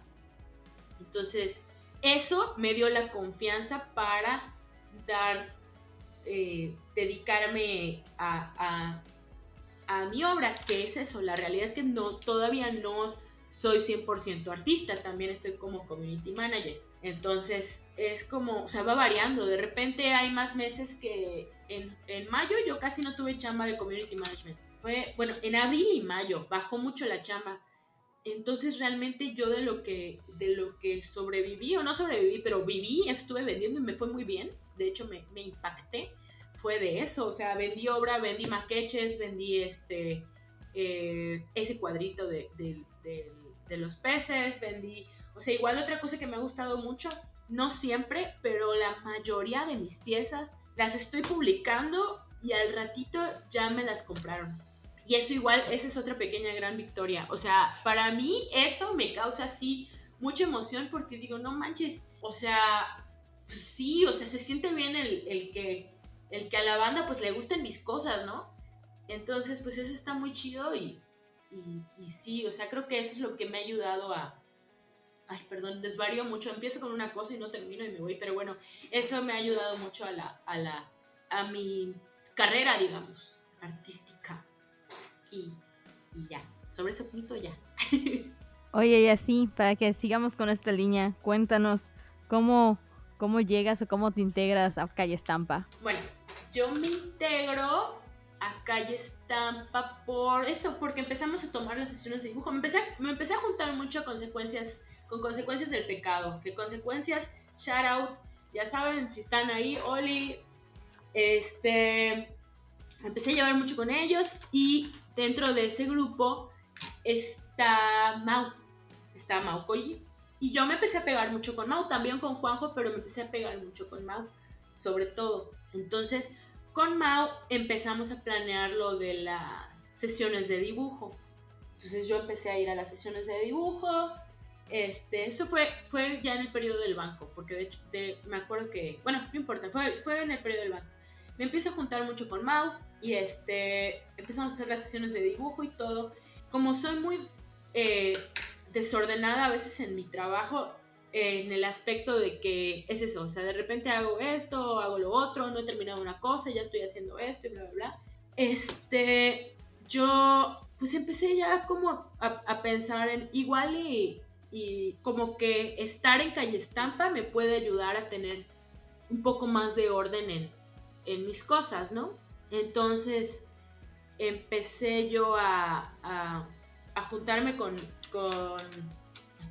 Entonces, eso me dio la confianza para dar, eh, dedicarme a, mi obra, que es eso, la realidad es que no, todavía no soy 100% artista, también estoy como community manager. Entonces es como, o sea, va variando. De repente hay más meses que en, en, mayo yo casi no tuve chamba de community management. Fue, bueno, en abril y mayo bajó mucho la chamba. Entonces realmente yo de lo que de lo que sobreviví o no sobreviví, pero viví, estuve vendiendo y me fue muy bien. De hecho me, me impacté. Fue de eso, o sea, vendí obra, vendí maqueches, vendí este eh, ese cuadrito de, de, de, los peces, vendí, o sea, igual otra cosa que me ha gustado mucho, no siempre, pero la mayoría de mis piezas las estoy publicando y al ratito ya me las compraron. Y eso igual, esa es otra pequeña gran victoria. O sea, para mí eso me causa así mucha emoción porque digo, no manches, o sea, sí, o sea, se siente bien el, el, que, el que a la banda pues le gusten mis cosas, ¿no? Entonces, pues eso está muy chido y, y, sí, o sea, creo que eso es lo que me ha ayudado a... Ay, perdón, desvarío mucho, empiezo con una cosa y no termino y me voy, pero bueno, eso me ha ayudado mucho a la, a la, a mi carrera, digamos, artística. Y, y ya, sobre ese punto ya. Oye, y así, para que sigamos con esta línea, cuéntanos cómo, cómo llegas o cómo te integras a Calle Estampa. Bueno, yo me integro a Calle Estampa por eso, porque empezamos a tomar las sesiones de dibujo. Me empecé, me empecé a juntar mucho a consecuencias, con consecuencias del pecado, que consecuencias, shout out, ya saben, si están ahí, Oli, este, empecé a llevar mucho con ellos y dentro de ese grupo está Mau, está Mau Koji. Y yo me empecé a pegar mucho con Mau, también con Juanjo, pero me empecé a pegar mucho con Mau, sobre todo. Entonces, con Mao empezamos a planear lo de las sesiones de dibujo. Entonces yo empecé a ir a las sesiones de dibujo. Este, eso fue, fue ya en el periodo del banco, porque de hecho me acuerdo que, bueno, no importa, fue, fue en el periodo del banco. Me empiezo a juntar mucho con Mao y este, empezamos a hacer las sesiones de dibujo y todo. Como soy muy eh, desordenada a veces en mi trabajo, en el aspecto de que es eso, o sea, de repente hago esto, hago lo otro, no he terminado una cosa, ya estoy haciendo esto y bla, bla, bla. Este, yo pues empecé ya como a, pensar en igual y, y, como que estar en calle estampa me puede ayudar a tener un poco más de orden en, en mis cosas, ¿no? Entonces empecé yo a, a, a juntarme con, con...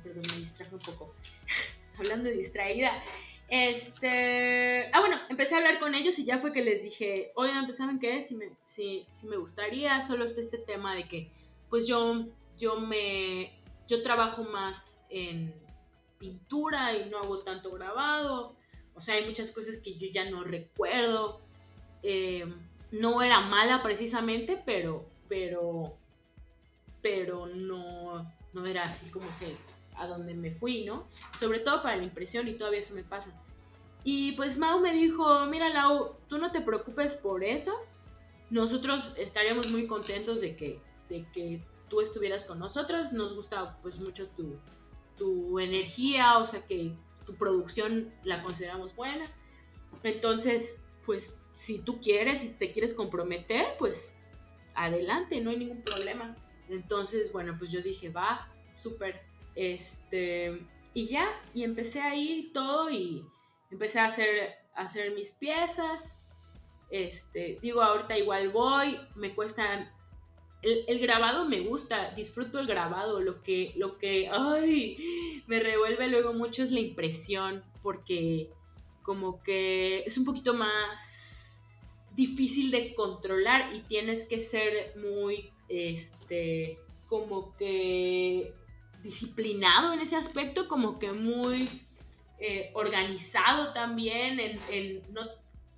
perdón, me distraje un poco. Hablando de distraída. Este, ah, bueno, empecé a hablar con ellos y ya fue que les dije, oigan, pues saben qué, si me, si, si me gustaría, solo está este tema de que, pues yo, yo me, yo trabajo más en pintura y no hago tanto grabado, o sea, hay muchas cosas que yo ya no recuerdo, eh, no era mala precisamente, pero, pero, pero no, no era así como que a donde me fui, ¿no? Sobre todo para la impresión y todavía eso me pasa. Y pues Mau me dijo, mira Lau, tú no te preocupes por eso. Nosotros estaríamos muy contentos de que, de que tú estuvieras con nosotros. Nos gusta pues mucho tu, tu energía, o sea que tu producción la consideramos buena. Entonces, pues si tú quieres, si te quieres comprometer, pues adelante, no hay ningún problema. Entonces, bueno, pues yo dije, va, súper. Este, y ya, y empecé a ir todo y empecé a hacer, hacer mis piezas. Este, digo, ahorita igual voy, me cuestan el, grabado me gusta, disfruto el grabado, lo que, lo que, ay, me revuelve luego mucho es la impresión, porque como que es un poquito más difícil de controlar y tienes que ser muy, este, como que disciplinado en ese aspecto, como que muy eh, organizado también. En, no,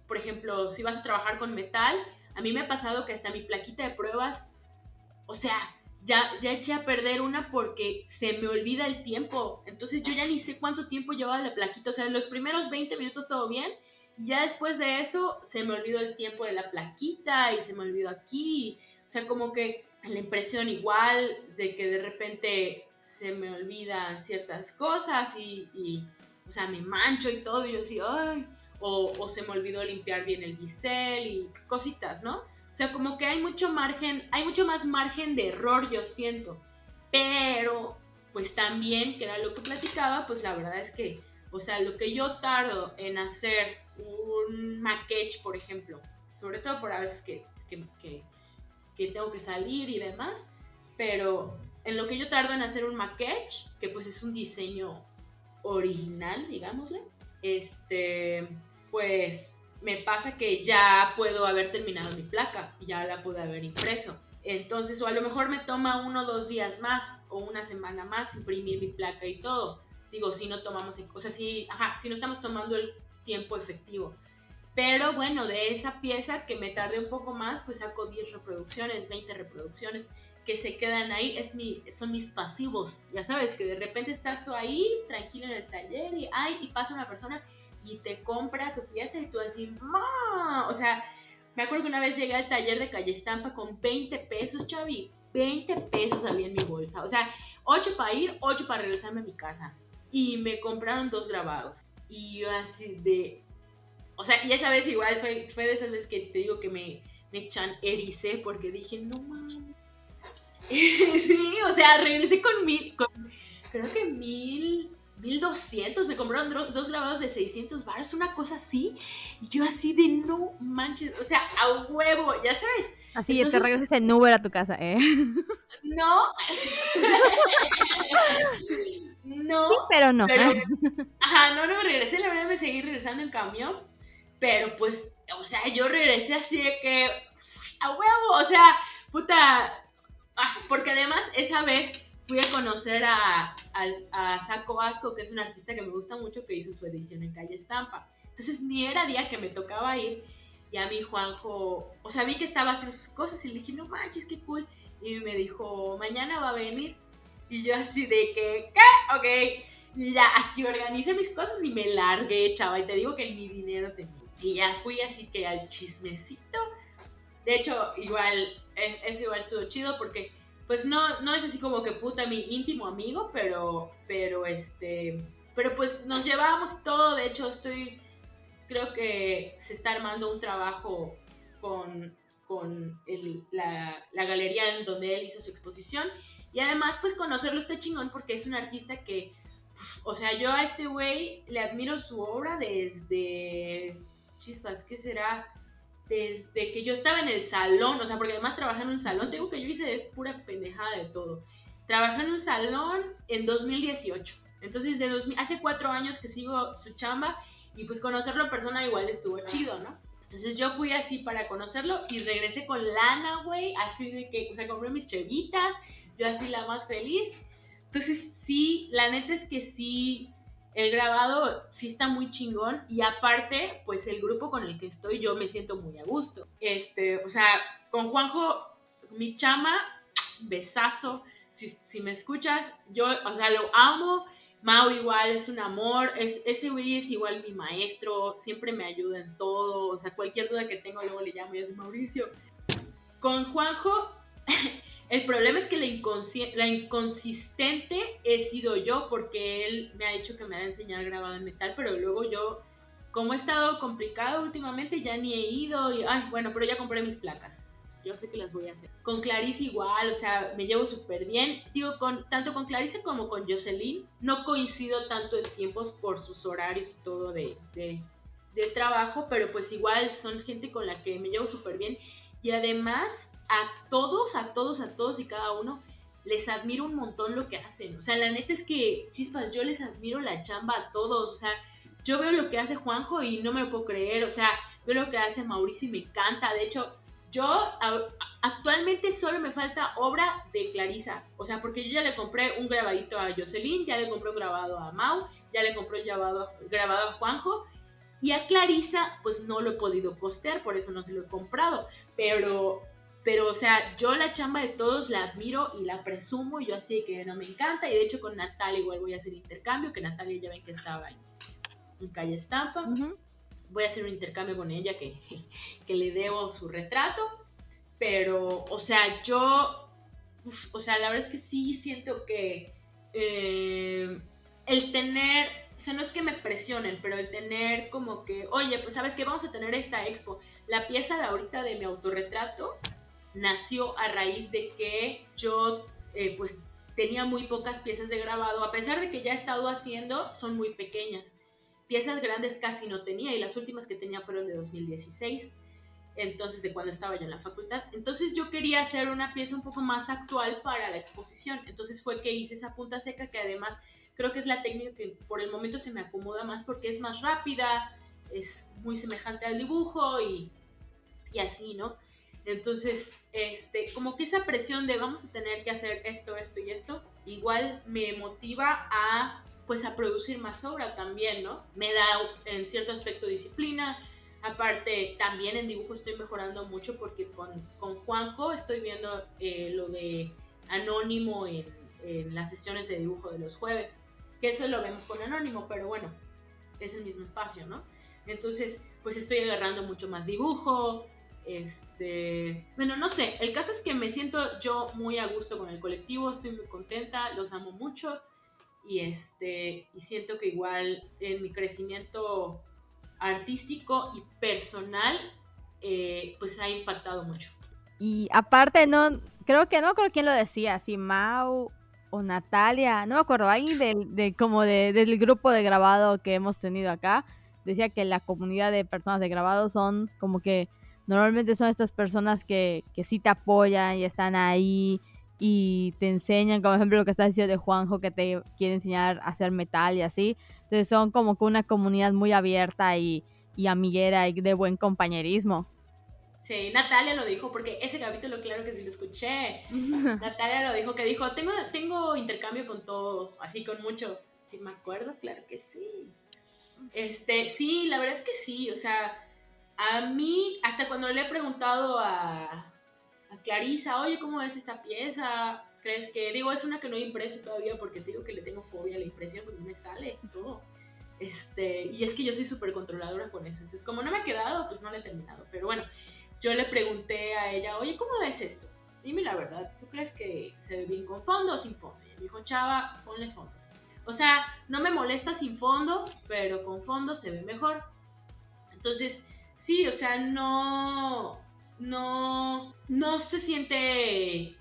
por ejemplo, si vas a trabajar con metal, a mí me ha pasado que hasta mi plaquita de pruebas, o sea, ya, ya eché a perder una porque se me olvida el tiempo. Entonces yo ya ni sé cuánto tiempo llevaba la plaquita. O sea, en los primeros 20 minutos todo bien. Y ya después de eso se me olvidó el tiempo de la plaquita y se me olvidó aquí. O sea, como que la impresión igual de que de repente se me olvidan ciertas cosas y, o sea, me mancho y todo, y yo así, ay, o, o, se me olvidó limpiar bien el bisel y cositas, ¿no? O sea, como que hay mucho margen, hay mucho más margen de error, yo siento. Pero, pues también, que era lo que platicaba, pues la verdad es que, o sea, lo que yo tardo en hacer un maquetch, por ejemplo, sobre todo por a veces que, que, tengo que salir y demás, pero en lo que yo tardo en hacer un maquete, que pues es un diseño original, digámosle, este, pues me pasa que ya puedo haber terminado mi placa, ya la pude haber impreso. Entonces, o a lo mejor me toma uno o dos días más o una semana más imprimir mi placa y todo. Digo, si no tomamos, o sea, si, ajá, si no estamos tomando el tiempo efectivo. Pero bueno, de esa pieza que me tardé un poco más, pues saco 10 reproducciones, 20 reproducciones que se quedan ahí, es mi, son mis pasivos. Ya sabes, que de repente estás tú ahí, tranquilo en el taller, y, ay, y pasa una persona y te compra tu pieza y tú así, ¡Ma! o sea, me acuerdo que una vez llegué al taller de Calle Estampa con 20 pesos, Chavi, 20 pesos había en mi bolsa, o sea, 8 para ir, 8 para regresarme a mi casa. Y me compraron dos grabados. Y yo así de... O sea, y esa vez igual fue, fue de esas veces que te digo que me, me ericé porque dije, no mames sí, o sea, regresé con mil, creo que mil, mil doscientos, me compraron dos grabados de 600 baros, una cosa así, y yo así de no manches, o sea, a huevo, ya sabes. Así, te regresas en Uber a tu casa, ¿eh? No. no. Sí, pero no. ajá, no, no me regresé, la verdad me seguí regresando en camión, pero pues, o sea, yo regresé así de que, a huevo, o sea, puta, Ah, porque además esa vez fui a conocer a, a, Saco Vasco, que es un artista que me gusta mucho, que hizo su edición en Calle Estampa. Entonces ni era día que me tocaba ir. Y a mí Juanjo, o sea, vi que estaba haciendo sus cosas y le dije, no manches, qué cool. Y me dijo, mañana va a venir. Y yo así de que, ¿qué? Ok. Y ya así organicé mis cosas y me largué, chava. Y te digo que ni dinero tenía. Y ya fui así que al chismecito. De hecho, igual es, igual estuvo chido porque pues no, no es así como que puta mi íntimo amigo, pero, pero este, pero pues nos llevábamos todo, de hecho estoy, creo que se está armando un trabajo con, con la, la, galería en donde él hizo su exposición y además pues conocerlo está chingón porque es un artista que, o sea, yo a este güey le admiro su obra desde, chispas, ¿qué será? desde que yo estaba en el salón, o sea, porque además trabajé en un salón, tengo que yo hice pura pendejada de todo. Trabajé en un salón en 2018. Entonces, de hace cuatro años que sigo su chamba y pues conocerlo en persona igual estuvo chido, ¿no? Entonces yo fui así para conocerlo y regresé con lana, güey, así de que, o sea, compré mis chevitas, yo así la más feliz. Entonces sí, la neta es que sí, el grabado sí está muy chingón y aparte, pues el grupo con el que estoy yo me siento muy a gusto. Este, o sea, con Juanjo, mi chama, besazo. Si, me escuchas, yo, o sea, lo amo. Mau igual es un amor, es, ese güey es igual mi maestro, siempre me ayuda en todo, o sea, cualquier duda que tengo luego le llamo y es Mauricio. Con Juanjo, El problema es que la, la, inconsistente he sido yo porque él me ha dicho que me va a enseñar grabado en metal, pero luego yo, como he estado complicado últimamente, ya ni he ido y, ay, bueno, pero ya compré mis placas. Yo sé que las voy a hacer. Con Clarice igual, o sea, me llevo súper bien. Digo, con, tanto con Clarice como con Jocelyn, no coincido tanto en tiempos por sus horarios y todo de, de, de trabajo, pero pues igual son gente con la que me llevo súper bien. Y además, a todos, a todos, a todos y cada uno, les admiro un montón lo que hacen. O sea, la neta es que, chispas, yo les admiro la chamba a todos. O sea, yo veo lo que hace Juanjo y no me lo puedo creer. O sea, veo lo que hace Mauricio y me encanta. De hecho, yo actualmente solo me falta obra de Clarisa. O sea, porque yo ya le compré un grabadito a Jocelyn, ya le compré un grabado a Mau, ya le compré un grabado, grabado a Juanjo. Y a Clarisa, pues no lo he podido costear, por eso no se lo he comprado. Pero pero, o sea, yo la chamba de todos la admiro y la presumo, y yo así que no me encanta, y de hecho con Natalia igual voy a hacer intercambio, que Natalia ya ven que estaba en, Calle Estampa. Voy a hacer un intercambio con ella que, que le debo su retrato, pero, o sea, yo, o sea, la verdad es que sí siento que eh, el tener o sea, no es que me presionen, pero el tener como que, oye, pues sabes que vamos a tener esta expo. La pieza de ahorita de mi autorretrato nació a raíz de que yo eh, pues tenía muy pocas piezas de grabado, a pesar de que ya he estado haciendo, son muy pequeñas. Piezas grandes casi no tenía y las últimas que tenía fueron de 2016. entonces de cuando estaba yo en la facultad. Entonces yo quería hacer una pieza un poco más actual para la exposición. Entonces fue que hice esa punta seca que además creo que es la técnica que por el momento se me acomoda más porque es más rápida, es muy semejante al dibujo y, y así, ¿no? Entonces, este, como que esa presión de vamos a tener que hacer esto, esto y esto, igual me motiva a pues a producir más obra también, ¿no? Me da en cierto aspecto disciplina. Aparte, también en dibujo estoy mejorando mucho porque con, con Juanjo estoy viendo eh, lo de anónimo en, en, las sesiones de dibujo de los jueves. Que eso lo vemos con anónimo, pero bueno, es el mismo espacio, ¿no? Entonces, pues estoy agarrando mucho más dibujo. Este, bueno, no sé, el caso es que me siento yo muy a gusto con el colectivo, estoy muy contenta, los amo mucho y este y siento que igual en mi crecimiento artístico y personal eh, pues ha impactado mucho. Y aparte no creo que no creo quién lo decía si Mau o Natalia no me acuerdo alguien de, como de, del grupo de grabado que hemos tenido acá decía que la comunidad de personas de grabado son como que normalmente son estas personas que, que sí te apoyan y están ahí y te enseñan, como ejemplo lo que está diciendo de Juanjo, que te quiere enseñar a hacer metal y así. Entonces son como que una comunidad muy abierta y, y amiguera y de buen compañerismo. Sí, Natalia lo dijo, porque ese capítulo claro que sí lo escuché. Natalia lo dijo, que dijo, tengo, tengo intercambio con todos, así con muchos. Sí, me acuerdo, claro que sí. Este, sí, la verdad es que sí, o sea, a mí, hasta cuando le he preguntado a, Clarisa, oye, ¿cómo ves esta pieza? ¿Crees que, digo, es una que no he impreso todavía porque te digo que le tengo fobia a la impresión porque me sale todo. Este, y es que yo soy súper controladora con eso. Entonces, como no me ha quedado, pues no la he terminado. Pero bueno, yo le pregunté a ella, oye, ¿cómo ves esto? Dime la verdad, ¿tú crees que se ve bien con fondo o sin fondo? Y me dijo, chava, ponle fondo. O sea, no me molesta sin fondo, pero con fondo se ve mejor. Entonces, sí, o sea, no, no, no se siente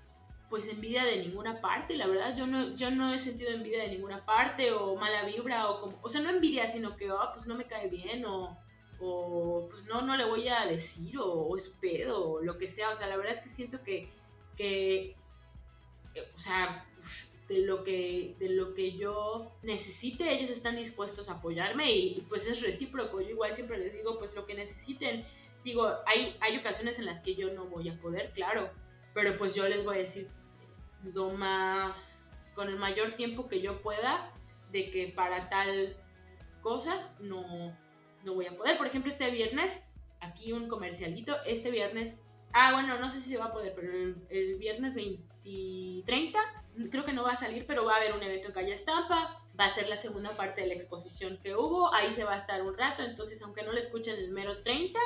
pues envidia de ninguna parte, la verdad, yo no, yo no he sentido envidia de ninguna parte o mala vibra o como, o sea, no envidia, sino que, oh, pues no me cae bien o, o pues no, no le voy a decir o, o es pedo o lo que sea, o sea, la verdad es que siento que, que o sea, de lo que de lo que yo necesite ellos están dispuestos a apoyarme y, pues es recíproco yo igual siempre les digo pues lo que necesiten digo, hay, hay ocasiones en las que yo no voy a poder, claro, pero pues yo les voy a decir lo más, con el mayor tiempo que yo pueda, de que para tal cosa no, no voy a poder. Por ejemplo, este viernes, aquí un comercialito, este viernes, ah, bueno, no sé si se va a poder, pero el, viernes 20, 30, creo que no va a salir, pero va a haber un evento en Calle Estampa, va a ser la segunda parte de la exposición que hubo, ahí se va a estar un rato, entonces aunque no le escuchen el mero 30,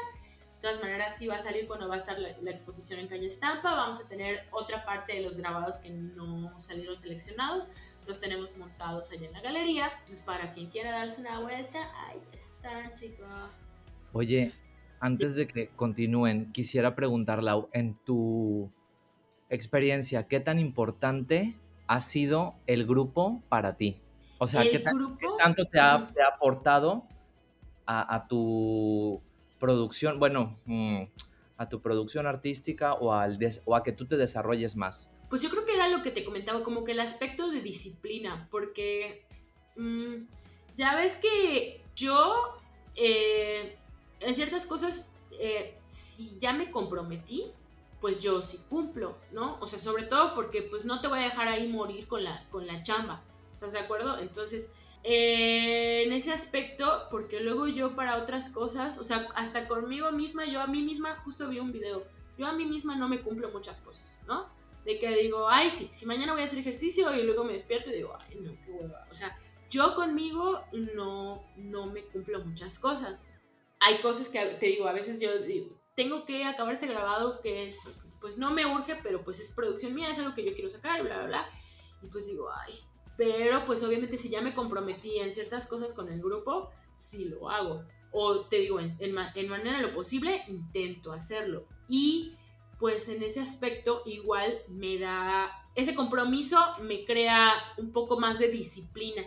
de todas maneras, sí va a salir cuando va a estar la, exposición en Calle Estampa. Vamos a tener otra parte de los grabados que no salieron seleccionados. Los tenemos montados allá en la galería. Entonces, para quien quiera darse una vuelta, ahí están, chicos. Oye, antes de que continúen, quisiera preguntarle, en tu experiencia, ¿qué tan importante ha sido el grupo para ti? O sea, ¿qué, tanto te ha, aportado a tu producción, bueno, mm, a tu producción artística o, al o a que tú te desarrolles más? Pues yo creo que era lo que te comentaba, como que el aspecto de disciplina, porque mm, ya ves que yo eh, en ciertas cosas, eh, si ya me comprometí, pues yo sí cumplo, ¿no? O sea, sobre todo porque pues no te voy a dejar ahí morir con la, con la chamba, ¿estás de acuerdo? Entonces, eh, en ese aspecto, porque luego yo para otras cosas, o sea, hasta conmigo misma, yo a mí misma justo vi un video, yo a mí misma no me cumplo muchas cosas, ¿no? De que digo, ay, sí, si mañana voy a hacer ejercicio y luego me despierto y digo, ay, no, qué hueva. O sea, yo conmigo no, no me cumplo muchas cosas. Hay cosas que te digo, a veces yo digo, tengo que acabar este grabado que es, pues no me urge, pero pues es producción mía, es algo que yo quiero sacar, bla, bla, bla. Y pues digo, ay, pero pues obviamente si ya me comprometí en ciertas cosas con el grupo, sí lo hago. O te digo, en, en, manera de lo posible, intento hacerlo. Y pues en ese aspecto igual me da, ese compromiso me crea un poco más de disciplina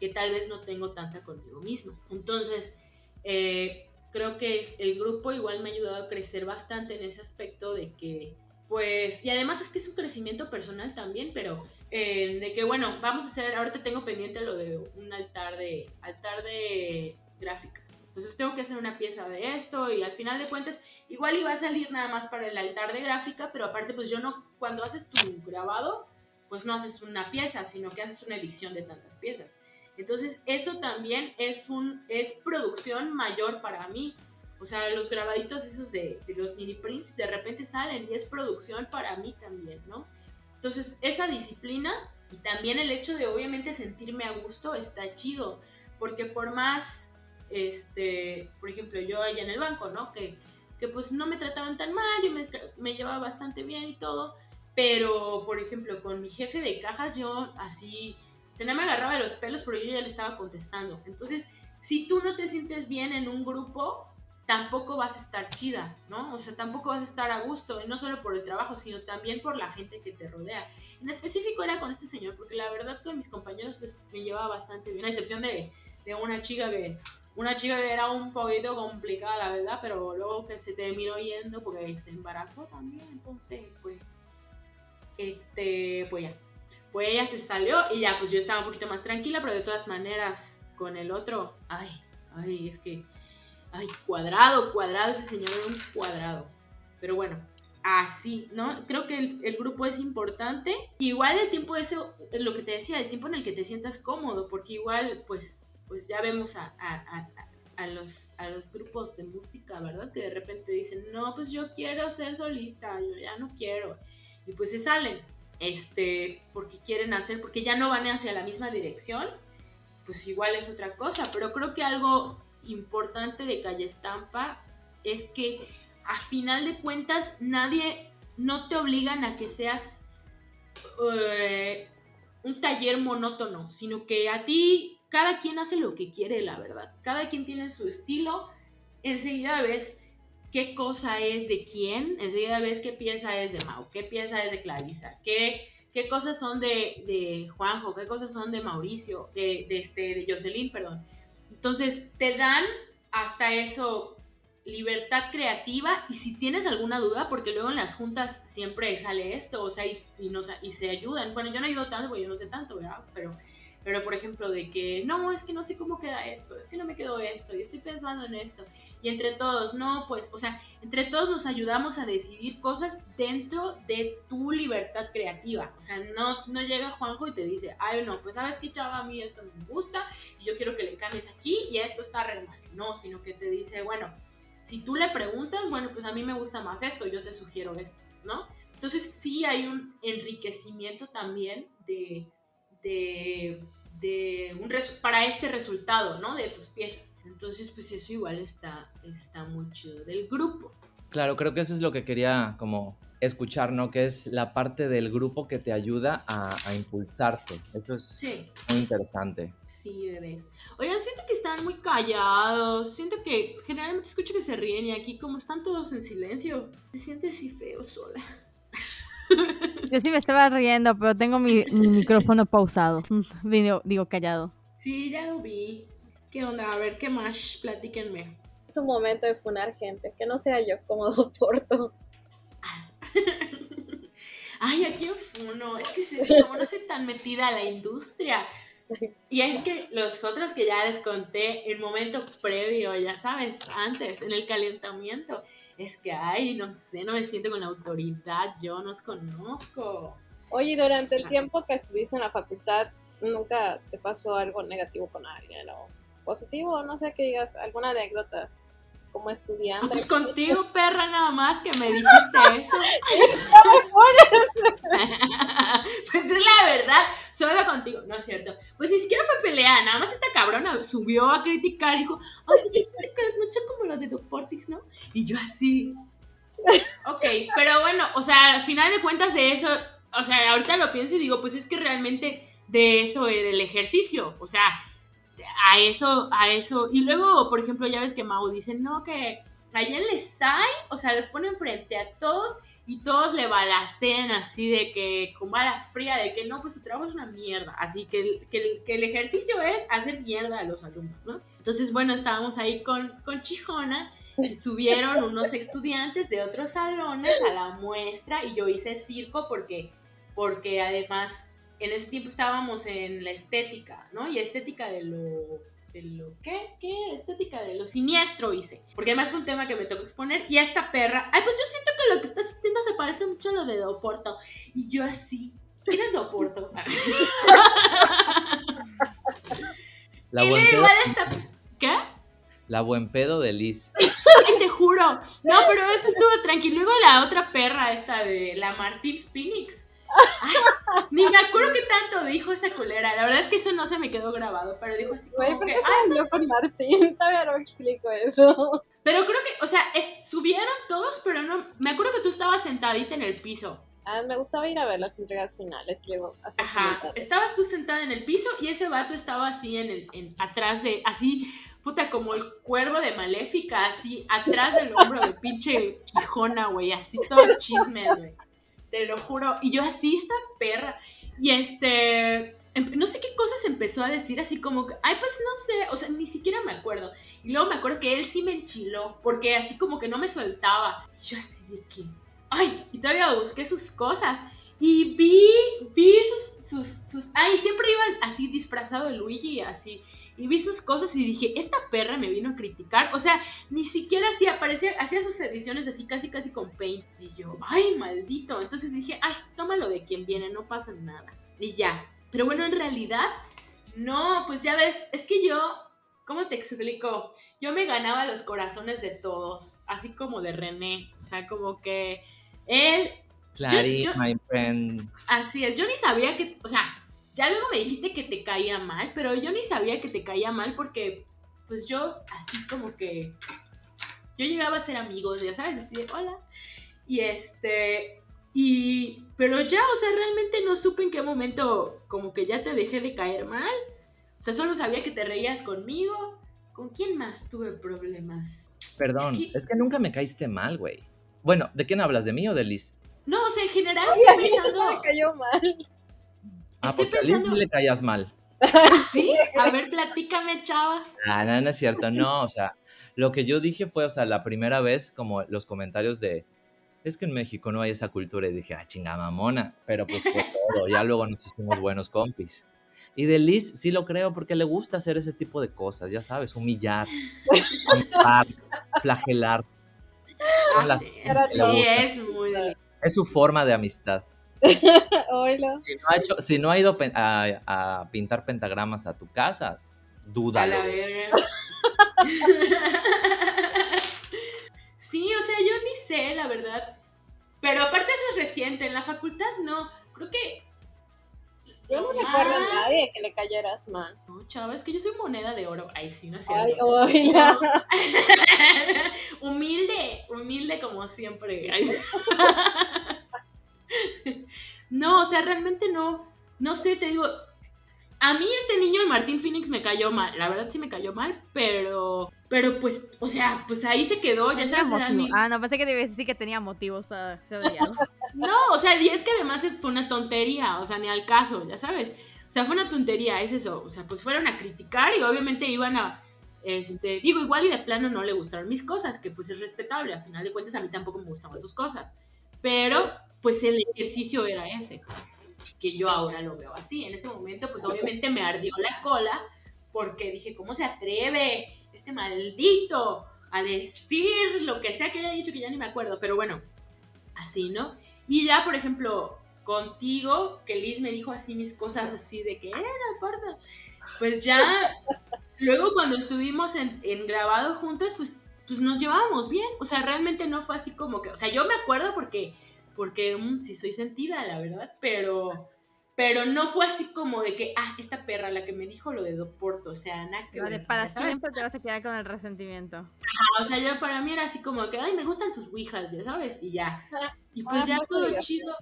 que tal vez no tengo tanta conmigo mismo. Entonces, eh, creo que el grupo igual me ha ayudado a crecer bastante en ese aspecto de que, pues, y además es que es un crecimiento personal también, pero eh, de que, bueno, vamos a hacer, ahorita tengo pendiente lo de un altar de, altar de gráfica. Entonces tengo que hacer una pieza de esto y al final de cuentas igual iba a salir nada más para el altar de gráfica, pero aparte pues yo no, cuando haces tu grabado, pues no haces una pieza, sino que haces una edición de tantas piezas. Entonces, eso también es, un, es producción mayor para mí. O sea, los grabaditos esos de, de, los mini prints de repente salen y es producción para mí también, ¿no? Entonces, esa disciplina y también el hecho de obviamente sentirme a gusto está chido, porque por más, este, por ejemplo, yo allá en el banco, ¿no? Que, que pues no me trataban tan mal, yo me, me llevaba bastante bien y todo, pero por ejemplo, con mi jefe de cajas yo así se no me agarraba de los pelos, pero yo ya le estaba contestando. Entonces, si tú no te sientes bien en un grupo, tampoco vas a estar chida, ¿no? O sea, tampoco vas a estar a gusto, y no solo por el trabajo, sino también por la gente que te rodea. En específico era con este señor, porque la verdad con mis compañeros pues me llevaba bastante bien, a excepción de, de una chica que una chica que era un poquito complicada, la verdad, pero luego que se terminó yendo porque se embarazó también, entonces, pues, este, pues ya, pues ella se salió y ya, pues yo estaba un poquito más tranquila, pero de todas maneras, con el otro, ay, ay, es que, ay, cuadrado, cuadrado, ese señor era un cuadrado. Pero bueno, así, ¿no? Creo que el, grupo es importante. Igual el tiempo eso, lo que te decía, el tiempo en el que te sientas cómodo, porque igual, pues, pues ya vemos a, a, a, los, a los grupos de música, ¿verdad? Que de repente dicen, no, pues yo quiero ser solista, yo ya no quiero. Y pues se salen este, porque quieren hacer, porque ya no van hacia la misma dirección, pues igual es otra cosa. Pero creo que algo importante de Calle Estampa es que a final de cuentas nadie, no te obligan a que seas eh, un taller monótono, sino que a ti cada quien hace lo que quiere, la verdad. Cada quien tiene su estilo. Enseguida ves qué cosa es de quién, enseguida ves qué pieza es de Mau, qué pieza es de Clarisa, qué, qué cosas son de, de, Juanjo, qué cosas son de Mauricio, de, de, este, de Jocelyn, perdón. Entonces, te dan hasta eso libertad creativa y si tienes alguna duda, porque luego en las juntas siempre sale esto, o sea, y, y, nos, y se ayudan. Bueno, yo no ayudo tanto porque yo no sé tanto, ¿verdad? Pero pero, por ejemplo, de que, no, es que no sé cómo queda esto, es que no me quedó esto, y estoy pensando en esto. Y entre todos, no, pues, o sea, entre todos nos ayudamos a decidir cosas dentro de tu libertad creativa. O sea, no, no llega Juanjo y te dice, ay, no, pues sabes que chava, a mí esto me gusta, y yo quiero que le cambies aquí, y esto está re. No, sino que te dice, bueno, si tú le preguntas, bueno, pues a mí me gusta más esto, yo te sugiero esto, ¿no? Entonces sí hay un enriquecimiento también de, de de un para este resultado, ¿no? De tus piezas. Entonces, pues eso igual está, está muy chido del grupo. Claro, creo que eso es lo que quería como escuchar, ¿no? Que es la parte del grupo que te ayuda a, a impulsarte. Eso es muy interesante. Sí, bebés. Oigan, siento que están muy callados. Siento que generalmente escucho que se ríen y aquí como están todos en silencio, se siente así feo sola. Yo sí me estaba riendo, pero tengo mi, micrófono pausado. Digo, digo, callado. Sí, ya lo vi. ¿Qué onda? A ver, ¿qué más? Platíquenme. Es un momento de funar gente, que no sea yo como soporto. Ay, ¿a quién funo? Es que si, como no soy tan metida a la industria. Y es que los otros que ya les conté, el momento previo, ya sabes, antes, en el calentamiento, es que, ay, no sé, no me siento con la autoridad, yo no os conozco. Oye, durante el tiempo que estuviste en la facultad, ¿nunca te pasó algo negativo con alguien o positivo? No sé, que digas alguna anécdota como estudiante. Pues contigo, perra, nada más que me dijiste eso. pues es la verdad, solo contigo, no es cierto. Pues ni siquiera fue pelea, nada más esta cabrona subió a criticar y dijo, ay, yo te mucho como lo de Portix, ¿no? Y yo así. Ok, pero bueno, o sea, al final de cuentas de eso, o sea, ahorita lo pienso y digo, pues es que realmente de eso era el ejercicio, o sea, a eso, a eso. Y luego, por ejemplo, ya ves que Mau dice, no, que allá les hay, o sea, les ponen frente a todos y todos le balacen así de que con bala fría, de que no, pues tu trabajo es una mierda, así que, que, que el ejercicio es hacer mierda a los alumnos, ¿no? Entonces, bueno, estábamos ahí con, con Chijona subieron unos estudiantes de otros salones a la muestra y yo hice circo porque, porque además en ese tiempo estábamos en la estética, ¿no? Y estética de lo de lo ¿qué? ¿Qué? Estética de lo siniestro hice. Porque además fue un tema que me tocó exponer. Y a esta perra, ay, pues yo siento que lo que estás haciendo se parece mucho a lo de Doporto. Y yo así, ¿quién es Doporto? La y buen, pedo, esta, ¿qué? la buen pedo de Liz. Ay, te juro. No, pero eso estuvo tranquilo. Luego la otra perra, esta de la Martín Phoenix. Ay, ni me acuerdo qué tanto dijo esa culera. La verdad es que eso no se me quedó grabado, pero dijo así Güey, como ¿por que, qué se "Ay, peleó con Martín? Todavía no me explico eso. Pero creo que, o sea, es- subieron todos, pero no. Me acuerdo que tú estabas sentadita en el piso. Ah, me gustaba ir a ver las entregas finales, luego hacer Ajá. Estabas tú sentada en el piso y ese vato estaba así en el, en, atrás de, así, puta, como el cuervo de Maléfica, así, atrás del hombro de pinche Quijona, güey, así todo chisme, güey. Te lo juro. Y yo así, esta perra. Y este. em- No sé qué cosas empezó a decir, así como ay, pues no sé, o sea, ni siquiera me acuerdo. Y luego me acuerdo que él sí me enchiló, porque así como que no me soltaba. Y yo así de que, ay, y todavía busqué sus cosas. Y vi, vi sus, sus, sus, ay, siempre iba así disfrazado de Luigi, así. Y vi sus cosas y dije, esta perra me vino a criticar. O sea, ni siquiera hacía, aparecía, hacía sus ediciones así casi casi con paint. Y yo, ay, maldito. Entonces dije, ay, tómalo de quien viene, no pasa nada. Y ya. Pero bueno, en realidad, no, pues ya ves, es que yo, ¿cómo te explico? Yo me ganaba los corazones de todos, así como de René. O sea, como que él Clary, yo- my friend. Así es, yo ni sabía que, o sea, ya luego me dijiste que te caía mal, pero yo ni sabía que te caía mal porque, pues yo, así como que, yo llegaba a ser amigos, ya sabes, así de, hola, y este, y, pero ya, o sea, realmente no supe en qué momento como que ya te dejé de caer mal, o sea, solo sabía que te reías conmigo, ¿con quién más tuve problemas? Perdón, Es que- es que nunca me caíste mal, güey. Bueno, ¿de quién hablas? ¿De mí o de Liz? No, o sea, en general Ay, estoy a mí no pensando, me cayó mal. Ah, Estoy porque a Liz sí pensando- le caías mal. ¿sí? A ver, platícame, chava. Ah, no, no es cierto, no, o sea, lo que yo dije fue, o sea, la primera vez, como los comentarios de, es que en México no hay esa cultura, y dije, ah, chinga mamona, pero pues fue todo, ya luego nos hicimos buenos compis. Y de Liz sí lo creo porque le gusta hacer ese tipo de cosas, ya sabes, humillar, flagelar, Son Ah, las sí, es muy es su forma de amistad. Si no ha, hecho- si no ha ido a, a pintar pentagramas a tu casa, A la dúdalo. verga. sí, o sea, yo ni sé, la verdad. Pero aparte eso es reciente, en la facultad no. Creo que... Yo no me acuerdo de más- nadie que le cayeras mal. No, chava, es que yo soy moneda de oro. Ay, sí, no es Ay, cierto. oila. humilde, humilde como siempre. No, o sea, realmente no, no sé, te digo, a mí este niño, el Martín Phoenix, me cayó mal, la verdad sí me cayó mal, pero, pero pues, o sea, pues ahí se quedó, ya sabes, o sea, Ah, no, pensé que te a decir que tenía motivos para ser odiado. no, o sea, y es que además fue una tontería, o sea, ni al caso, ya sabes. O sea, fue una tontería, es eso. O sea, pues fueron a criticar y obviamente iban a. Este, digo, igual y de plano no le gustaron mis cosas, que pues es respetable. A final de cuentas, a mí tampoco me gustaban sus cosas. Pero, pues el ejercicio era ese. Que yo ahora lo veo así. En ese momento, pues obviamente me ardió la cola porque dije, ¿cómo se atreve este maldito a decir lo que sea que haya dicho que ya ni me acuerdo? Pero bueno, así, ¿no? Y ya, por ejemplo, contigo, que Liz me dijo así mis cosas así de que, eh, no importa. Pues ya, luego cuando estuvimos en, en grabado juntos, pues, pues nos llevábamos bien. O sea, realmente no fue así como que, o sea, yo me acuerdo porque, porque mm, sí soy sentida, la verdad, pero, pero no fue así como de que, ah, esta perra la que me dijo lo de Doporto, o sea, nada que Vale, ver, para ya sabes. siempre te vas a quedar con el resentimiento. O sea, yo para mí era así como que, ay, me gustan tus ouijas, ya sabes, y ya. Y pues Ah, ya pues, todo oiga. chido.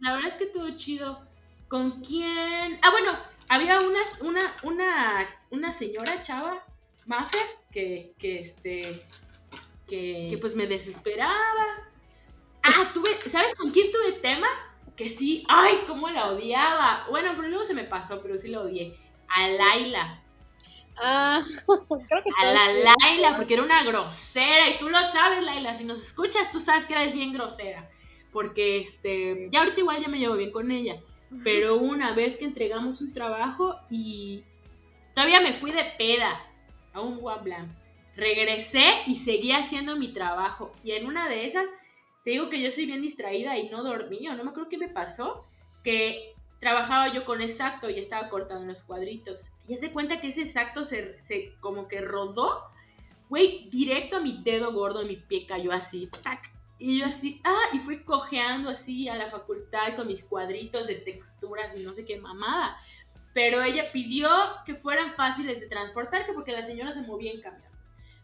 La verdad es que todo chido. ¿Con quién? Ah, bueno, había una, una, una, una señora chava, Maffer, que, que este, que, que pues me desesperaba. Ah, tuve, ¿sabes con quién tuve tema? Que sí, ay, cómo la odiaba. Bueno, pero luego se me pasó, pero sí la odié. A Laila. Ah, creo que A la Laila, porque era una grosera. Y tú lo sabes, Laila. Si nos escuchas, tú sabes que eres bien grosera. Porque, este, ya ahorita igual ya me llevo bien con ella. Pero una vez que entregamos un trabajo y todavía me fui de peda a un Wablam. Regresé y seguí haciendo mi trabajo. Y en una de esas, te digo que yo soy bien distraída y no dormí. o No me acuerdo qué me pasó. Que trabajaba yo con exacto y estaba cortando los cuadritos. Y se cuenta que ese exacto se, se como que rodó, güey, directo a mi dedo gordo mi pie cayó así, tac. Y yo así, ah, y fui cojeando así a la facultad con mis cuadritos de texturas y no sé qué mamada. Pero ella pidió que fueran fáciles de transportar, que porque la señora se movía en camión.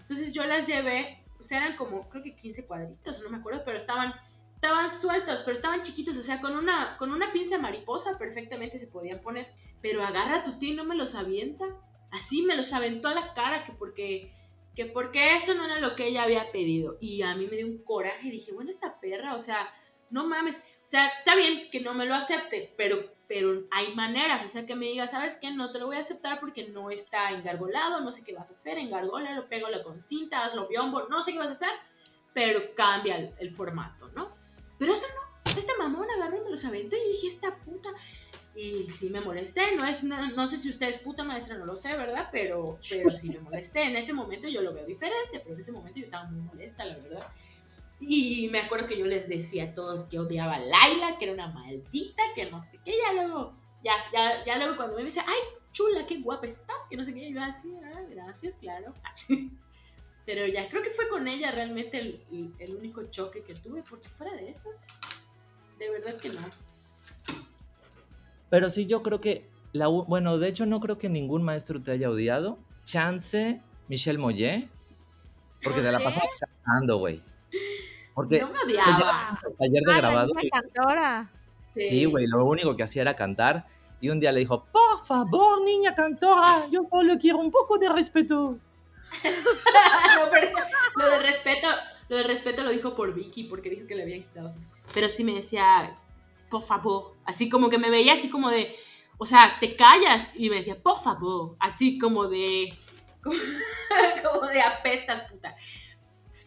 Entonces yo las llevé, pues eran como, creo que 15 cuadritos, no me acuerdo, pero estaban, estaban sueltos, pero estaban chiquitos, o sea, con una, con una pinza mariposa perfectamente se podían poner. Pero agarra tu tío y no me los avienta. Así me los aventó a la cara, que porque, que porque eso no era lo que ella había pedido. Y a mí me dio un coraje y dije, bueno, esta perra, o sea, no mames. O sea, está bien que no me lo acepte, pero, pero hay maneras. O sea, que me diga, ¿sabes qué? No te lo voy a aceptar porque no está engargolado, no sé qué vas a hacer, engargólalo, pégalo con cinta, hazlo biombo, no sé qué vas a hacer, pero cambia el, el formato, ¿no? Pero eso no, esta mamona agarró y me los aventó y dije, esta puta. Y sí me molesté, no, es, no, no sé si usted es puta maestra, no lo sé, ¿verdad? Pero, pero sí me molesté. En este momento yo lo veo diferente, pero en ese momento yo estaba muy molesta, la verdad. Y me acuerdo que yo les decía a todos que odiaba a Laila, que era una maldita, que no sé qué, ya luego, ya, ya, ya luego cuando me dice, ay, chula, qué guapa estás, que no sé qué, yo así, ah, gracias, claro, así. Pero ya, creo que fue con ella realmente el, el- único choque que tuve, porque fuera de eso, de verdad que no. Pero sí, yo creo que, la, bueno, de hecho no creo que ningún maestro te haya odiado. Chance, Michelle Moyet, porque te la pasabas cantando, güey. Porque No me odiaba. el taller de la grabado, niña cantora. sí, güey, lo único que hacía era cantar. Y un día le dijo, por favor, niña cantora, yo solo quiero un poco de respeto. No, pero eso- lo de respeto, lo de respeto lo dijo por Vicky, porque dijo que le habían quitado sus cosas. Pero sí me decía, por favor, así como que me veía así como de, o sea, te callas y me decía, por favor, así como de, como, como de apestas, puta.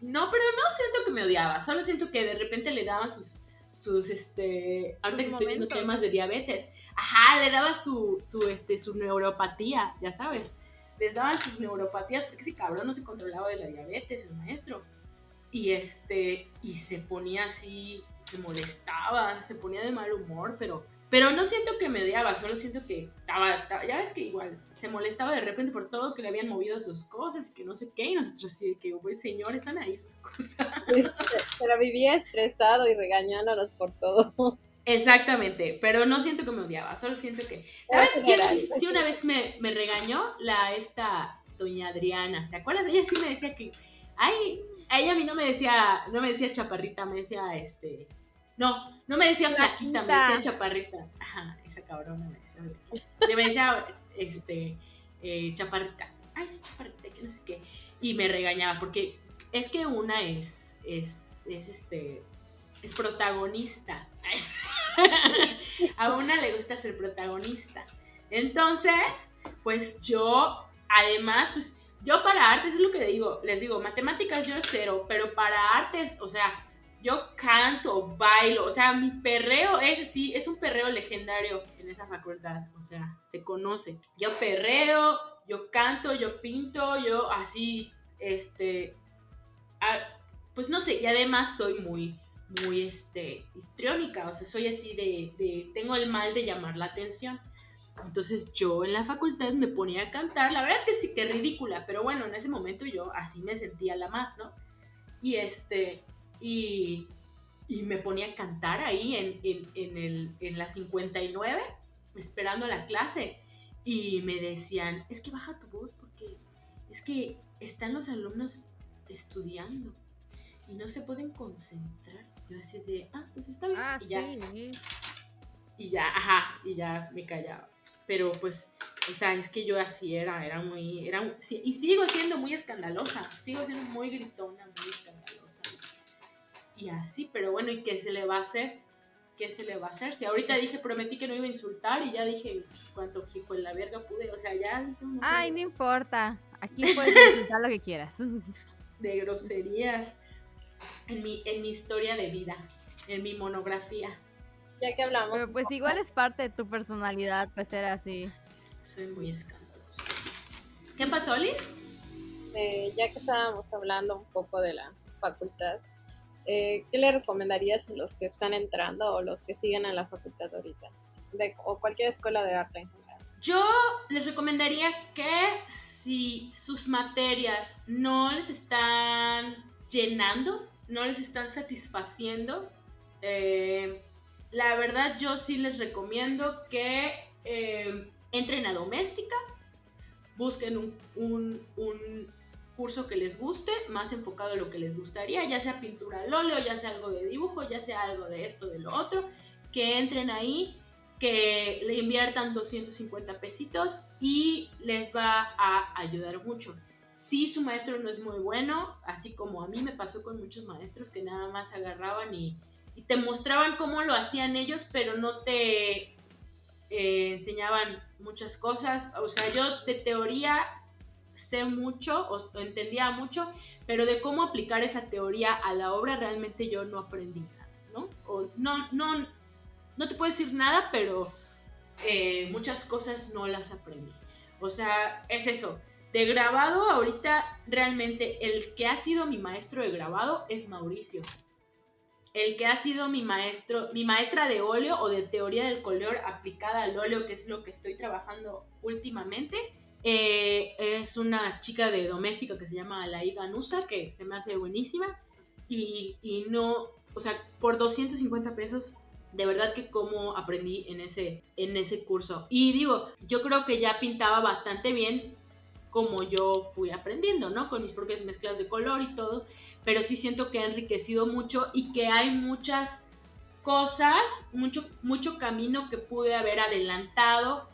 No, pero no siento que me odiaba, solo siento que de repente le daban sus, sus, este, ahorita que estoy viendo temas de diabetes, ajá, le daba su, su, este, su neuropatía, ya sabes les daban sus neuropatías porque ese cabrón no se controlaba de la diabetes, el maestro. Y este, y se ponía así, se molestaba, se ponía de mal humor, pero, pero no siento que me odiaba, solo siento que estaba, estaba- ya ves que igual se molestaba de repente por todo que le habían movido sus cosas y que no sé qué, y nosotros así de que, güey, señor, están ahí sus cosas. Pues, se- la vivía estresado y regañándonos por todo. Exactamente, pero no siento que me odiaba, solo siento que... ¿Sabes quién sí, sí una vez me, me regañó? La esta doña Adriana, ¿te acuerdas? Ella sí me decía que, ay, a ella a mí no me decía, no me decía chaparrita, me decía este, no, no me decía flaquita, me decía chaparrita. Ajá, esa cabrona me decía. Me decía, este, eh, chaparrita. Ay, sí, chaparrita, que no sé qué. Y me regañaba porque es que una es, es, es este, es protagonista. a una le gusta ser protagonista. Entonces, pues yo, además, pues yo para artes es lo que digo, les digo, matemáticas yo cero, pero para artes, o sea, yo canto, bailo, o sea, mi perreo ese sí, es un perreo legendario en esa facultad, o sea, se conoce. Yo perreo, yo canto, yo pinto, yo así, este, pues no sé, y además soy muy, muy, este, histriónica, o sea, soy así de, de, tengo el mal de llamar la atención. Entonces yo en la facultad me ponía a cantar, la verdad es que sí que ridícula, pero bueno, en ese momento yo así me sentía la más, ¿no? Y este, y, y me ponía a cantar ahí en, en, en, el, en la 59, esperando la clase, y me decían, es que baja tu voz porque es que están los alumnos estudiando y no se pueden concentrar. Yo así de, ah, pues está bien. Ah, y ya, sí. y ya, ajá, y ya me callaba. Pero pues, o sea, es que yo así era, era muy, era, y sigo siendo muy escandalosa, sigo siendo muy gritona, muy escandalosa. Y así, pero bueno, ¿y qué se le va a hacer? ¿Qué se le va a hacer? Si ahorita dije, prometí que no iba a insultar y ya dije cuánto hijo en la verga pude, o sea, ya... Ay, no importa, aquí puedes insultar lo que quieras. De groserías en mi, en mi historia de vida, en mi monografía. Ya que hablamos... Pero pues igual es parte de tu personalidad, pues ser así. Soy muy escandalosa. ¿Qué pasó, Liz? Eh, ya que estábamos hablando un poco de la facultad, eh, ¿qué le recomendarías a los que están entrando o los que siguen en la facultad ahorita? De, o cualquier escuela de arte en general. Yo les recomendaría que si sus materias no les están llenando, no les están satisfaciendo, eh, la verdad yo sí les recomiendo que entren a doméstica, busquen un, curso que les guste, más enfocado a lo que les gustaría, ya sea pintura al óleo, ya sea algo de dibujo, ya sea algo de esto, de lo otro, que entren ahí, que le inviertan 250 pesitos y les va a ayudar mucho. Si su maestro no es muy bueno, así como a mí me pasó con muchos maestros que nada más agarraban y, te mostraban cómo lo hacían ellos, pero no te eh, enseñaban muchas cosas. O sea, yo de teoría sé mucho o entendía mucho, pero de cómo aplicar esa teoría a la obra realmente yo no aprendí nada, ¿no? No, no, no te puedo decir nada, pero eh, muchas cosas no las aprendí. O sea, es eso. De grabado, ahorita realmente el que ha sido mi maestro de grabado es Mauricio el que ha sido mi maestro, mi maestra de óleo o de teoría del color aplicada al óleo, que es lo que estoy trabajando últimamente. Eh, es una chica de doméstica que se llama Alaí Ganusa, que se me hace buenísima. Y, y, no, o sea, por 250 pesos, de verdad que como aprendí en ese, en ese curso. Y digo, yo creo que ya pintaba bastante bien como yo fui aprendiendo, ¿no? Con mis propias mezclas de color y todo pero sí siento que ha enriquecido mucho y que hay muchas cosas, mucho, mucho camino que pude haber adelantado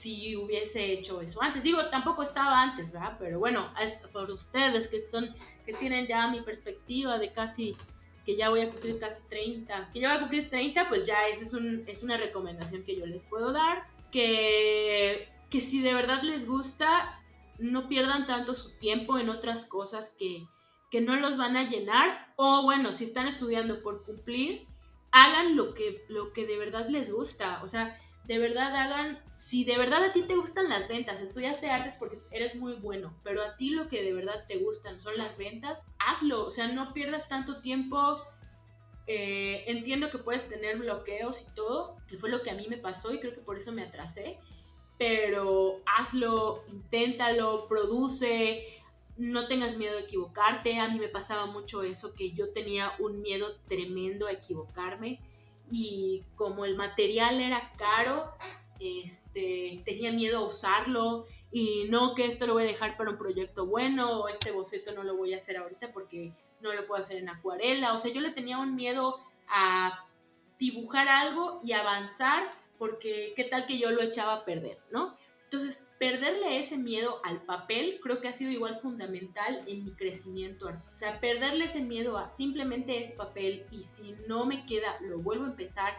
si hubiese hecho eso antes. Digo, tampoco estaba antes, ¿verdad? Pero bueno, por ustedes que son, que tienen ya mi perspectiva de casi, que ya voy a cumplir casi 30, que ya voy a cumplir 30, pues ya esa es, un, es una recomendación que yo les puedo dar, que, que si de verdad les gusta, no pierdan tanto su tiempo en otras cosas que, que no los van a llenar o bueno, si están estudiando por cumplir, hagan lo que, lo que de verdad les gusta, o sea, de verdad hagan, si de verdad a ti te gustan las ventas, estudiaste artes porque eres muy bueno, pero a ti lo que de verdad te gustan son las ventas, hazlo, o sea, no pierdas tanto tiempo. Eh, entiendo que puedes tener bloqueos y todo, que fue lo que a mí me pasó y creo que por eso me atrasé, pero hazlo, inténtalo, produce, no tengas miedo de equivocarte. A mí me pasaba mucho eso, que yo tenía un miedo tremendo a equivocarme y como el material era caro, este, tenía miedo a usarlo y no que esto lo voy a dejar para un proyecto bueno o este boceto no lo voy a hacer ahorita porque no lo puedo hacer en acuarela. O sea, yo le tenía un miedo a dibujar algo y avanzar porque qué tal que yo lo echaba a perder, ¿no? Entonces, perderle ese miedo al papel creo que ha sido igual fundamental en mi crecimiento. O sea, perderle ese miedo a simplemente es papel y si no me queda, lo vuelvo a empezar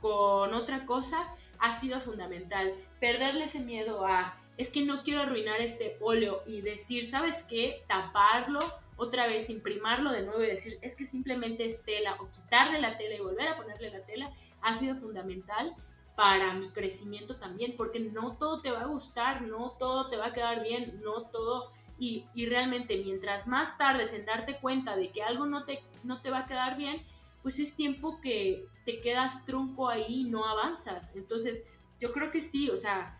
con otra cosa, ha sido fundamental. Perderle ese miedo a es que no quiero arruinar este óleo y decir, ¿sabes qué? Taparlo otra vez, imprimarlo de nuevo y decir, es que simplemente es tela o quitarle la tela y volver a ponerle la tela, ha sido fundamental para mi crecimiento también, porque no todo te va a gustar, no todo te va a quedar bien, no todo, y, realmente mientras más tardes en darte cuenta de que algo no te, no te va a quedar bien, pues es tiempo que te quedas trunco ahí y no avanzas. Entonces, yo creo que sí, o sea,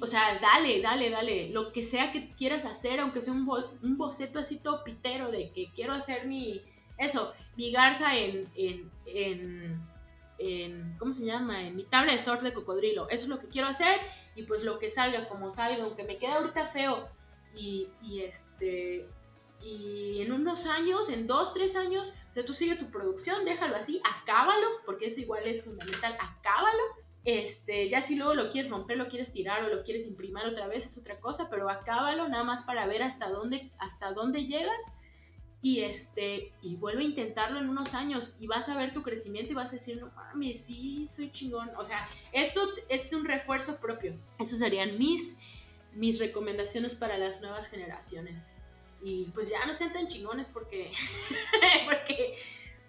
o sea, dale, dale, dale, lo que sea que quieras hacer, aunque sea un, un boceto así todo pitero de que quiero hacer mi, eso, mi garza en en, ¿cómo se llama? En mi tabla de surf de cocodrilo. Eso es lo que quiero hacer y pues lo que salga, como salga, aunque me quede ahorita feo. Y, y este, y en unos años, en dos, tres años, o sea, tú sigue tu producción, déjalo así, acábalo, porque eso igual es fundamental, acábalo. Este, ya si luego lo quieres romper, lo quieres tirar o lo quieres imprimir otra vez es otra cosa, pero acábalo nada más para ver hasta dónde, hasta dónde llegas y este y vuelve a intentarlo en unos años y vas a ver tu crecimiento y vas a decir, no mames, sí, soy chingón. O sea, eso es un refuerzo propio. Esos serían mis, mis recomendaciones para las nuevas generaciones. Y pues ya no sean tan chingones porque, porque,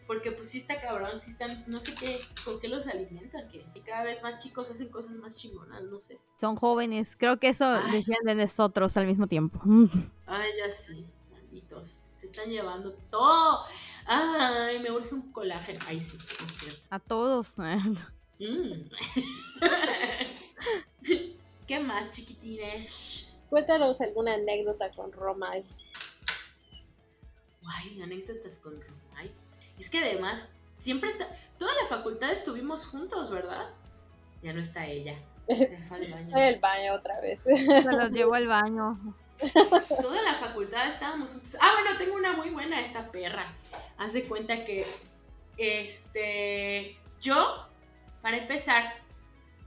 porque pues sí está cabrón, sí están, no sé qué, con qué los alimentan, que, cada vez más chicos hacen cosas más chingonas, no sé. Son jóvenes, creo que eso decían de nosotros al mismo tiempo. Ay, ya sí, malditos están llevando todo. Ay, me urge un colágeno. Ay, sí, es cierto. A todos. Mm. ¿Qué más, chiquitines? Cuéntanos alguna anécdota con Romay. Ay, anécdotas con Romay. Es que además, siempre está. Toda la facultad estuvimos juntos, ¿verdad? Ya no está ella. Se al baño. el baño otra vez. Se los llevó al baño. Toda la facultad estábamos. Ah, bueno, tengo una muy buena esta perra. Haz de cuenta que, este, yo, para empezar,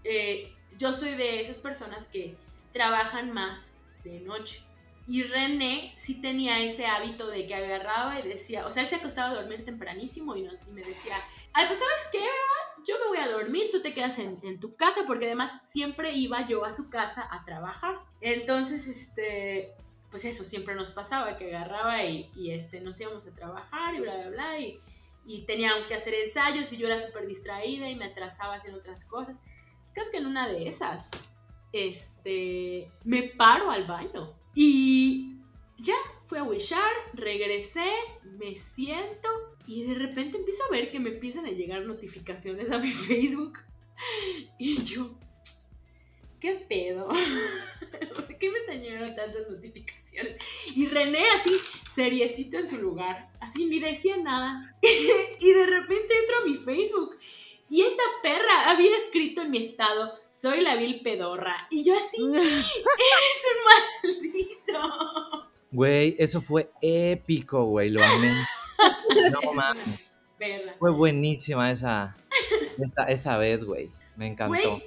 eh, yo soy de esas personas que trabajan más de noche. Y René sí tenía ese hábito de que agarraba y decía, o sea, él se acostaba a dormir tempranísimo y, y me decía, ay, pues sabes qué, yo me voy a dormir, tú te quedas en, tu casa, porque además siempre iba yo a su casa a trabajar. Entonces, este, pues eso siempre nos pasaba, que agarraba y, este, nos íbamos a trabajar y bla, bla, bla, y, y teníamos que hacer ensayos y yo era súper distraída y me atrasaba haciendo otras cosas. Creo que en una de esas, este, me paro al baño y ya, fui a wishar, regresé, me siento y de repente empiezo a ver que me empiezan a llegar notificaciones a mi Facebook. Y yo, ¿qué pedo? ¿Por qué me están llegando tantas notificaciones? Y René así, seriecito en su lugar, así ni decía nada. y de repente entro a mi Facebook y esta perra había escrito en mi estado, soy la vil pedorra. Y yo así, eres un maldito. Güey, eso fue épico, güey, lo amé. No mames. Fue buenísima esa, esa, vez, güey. Me encantó.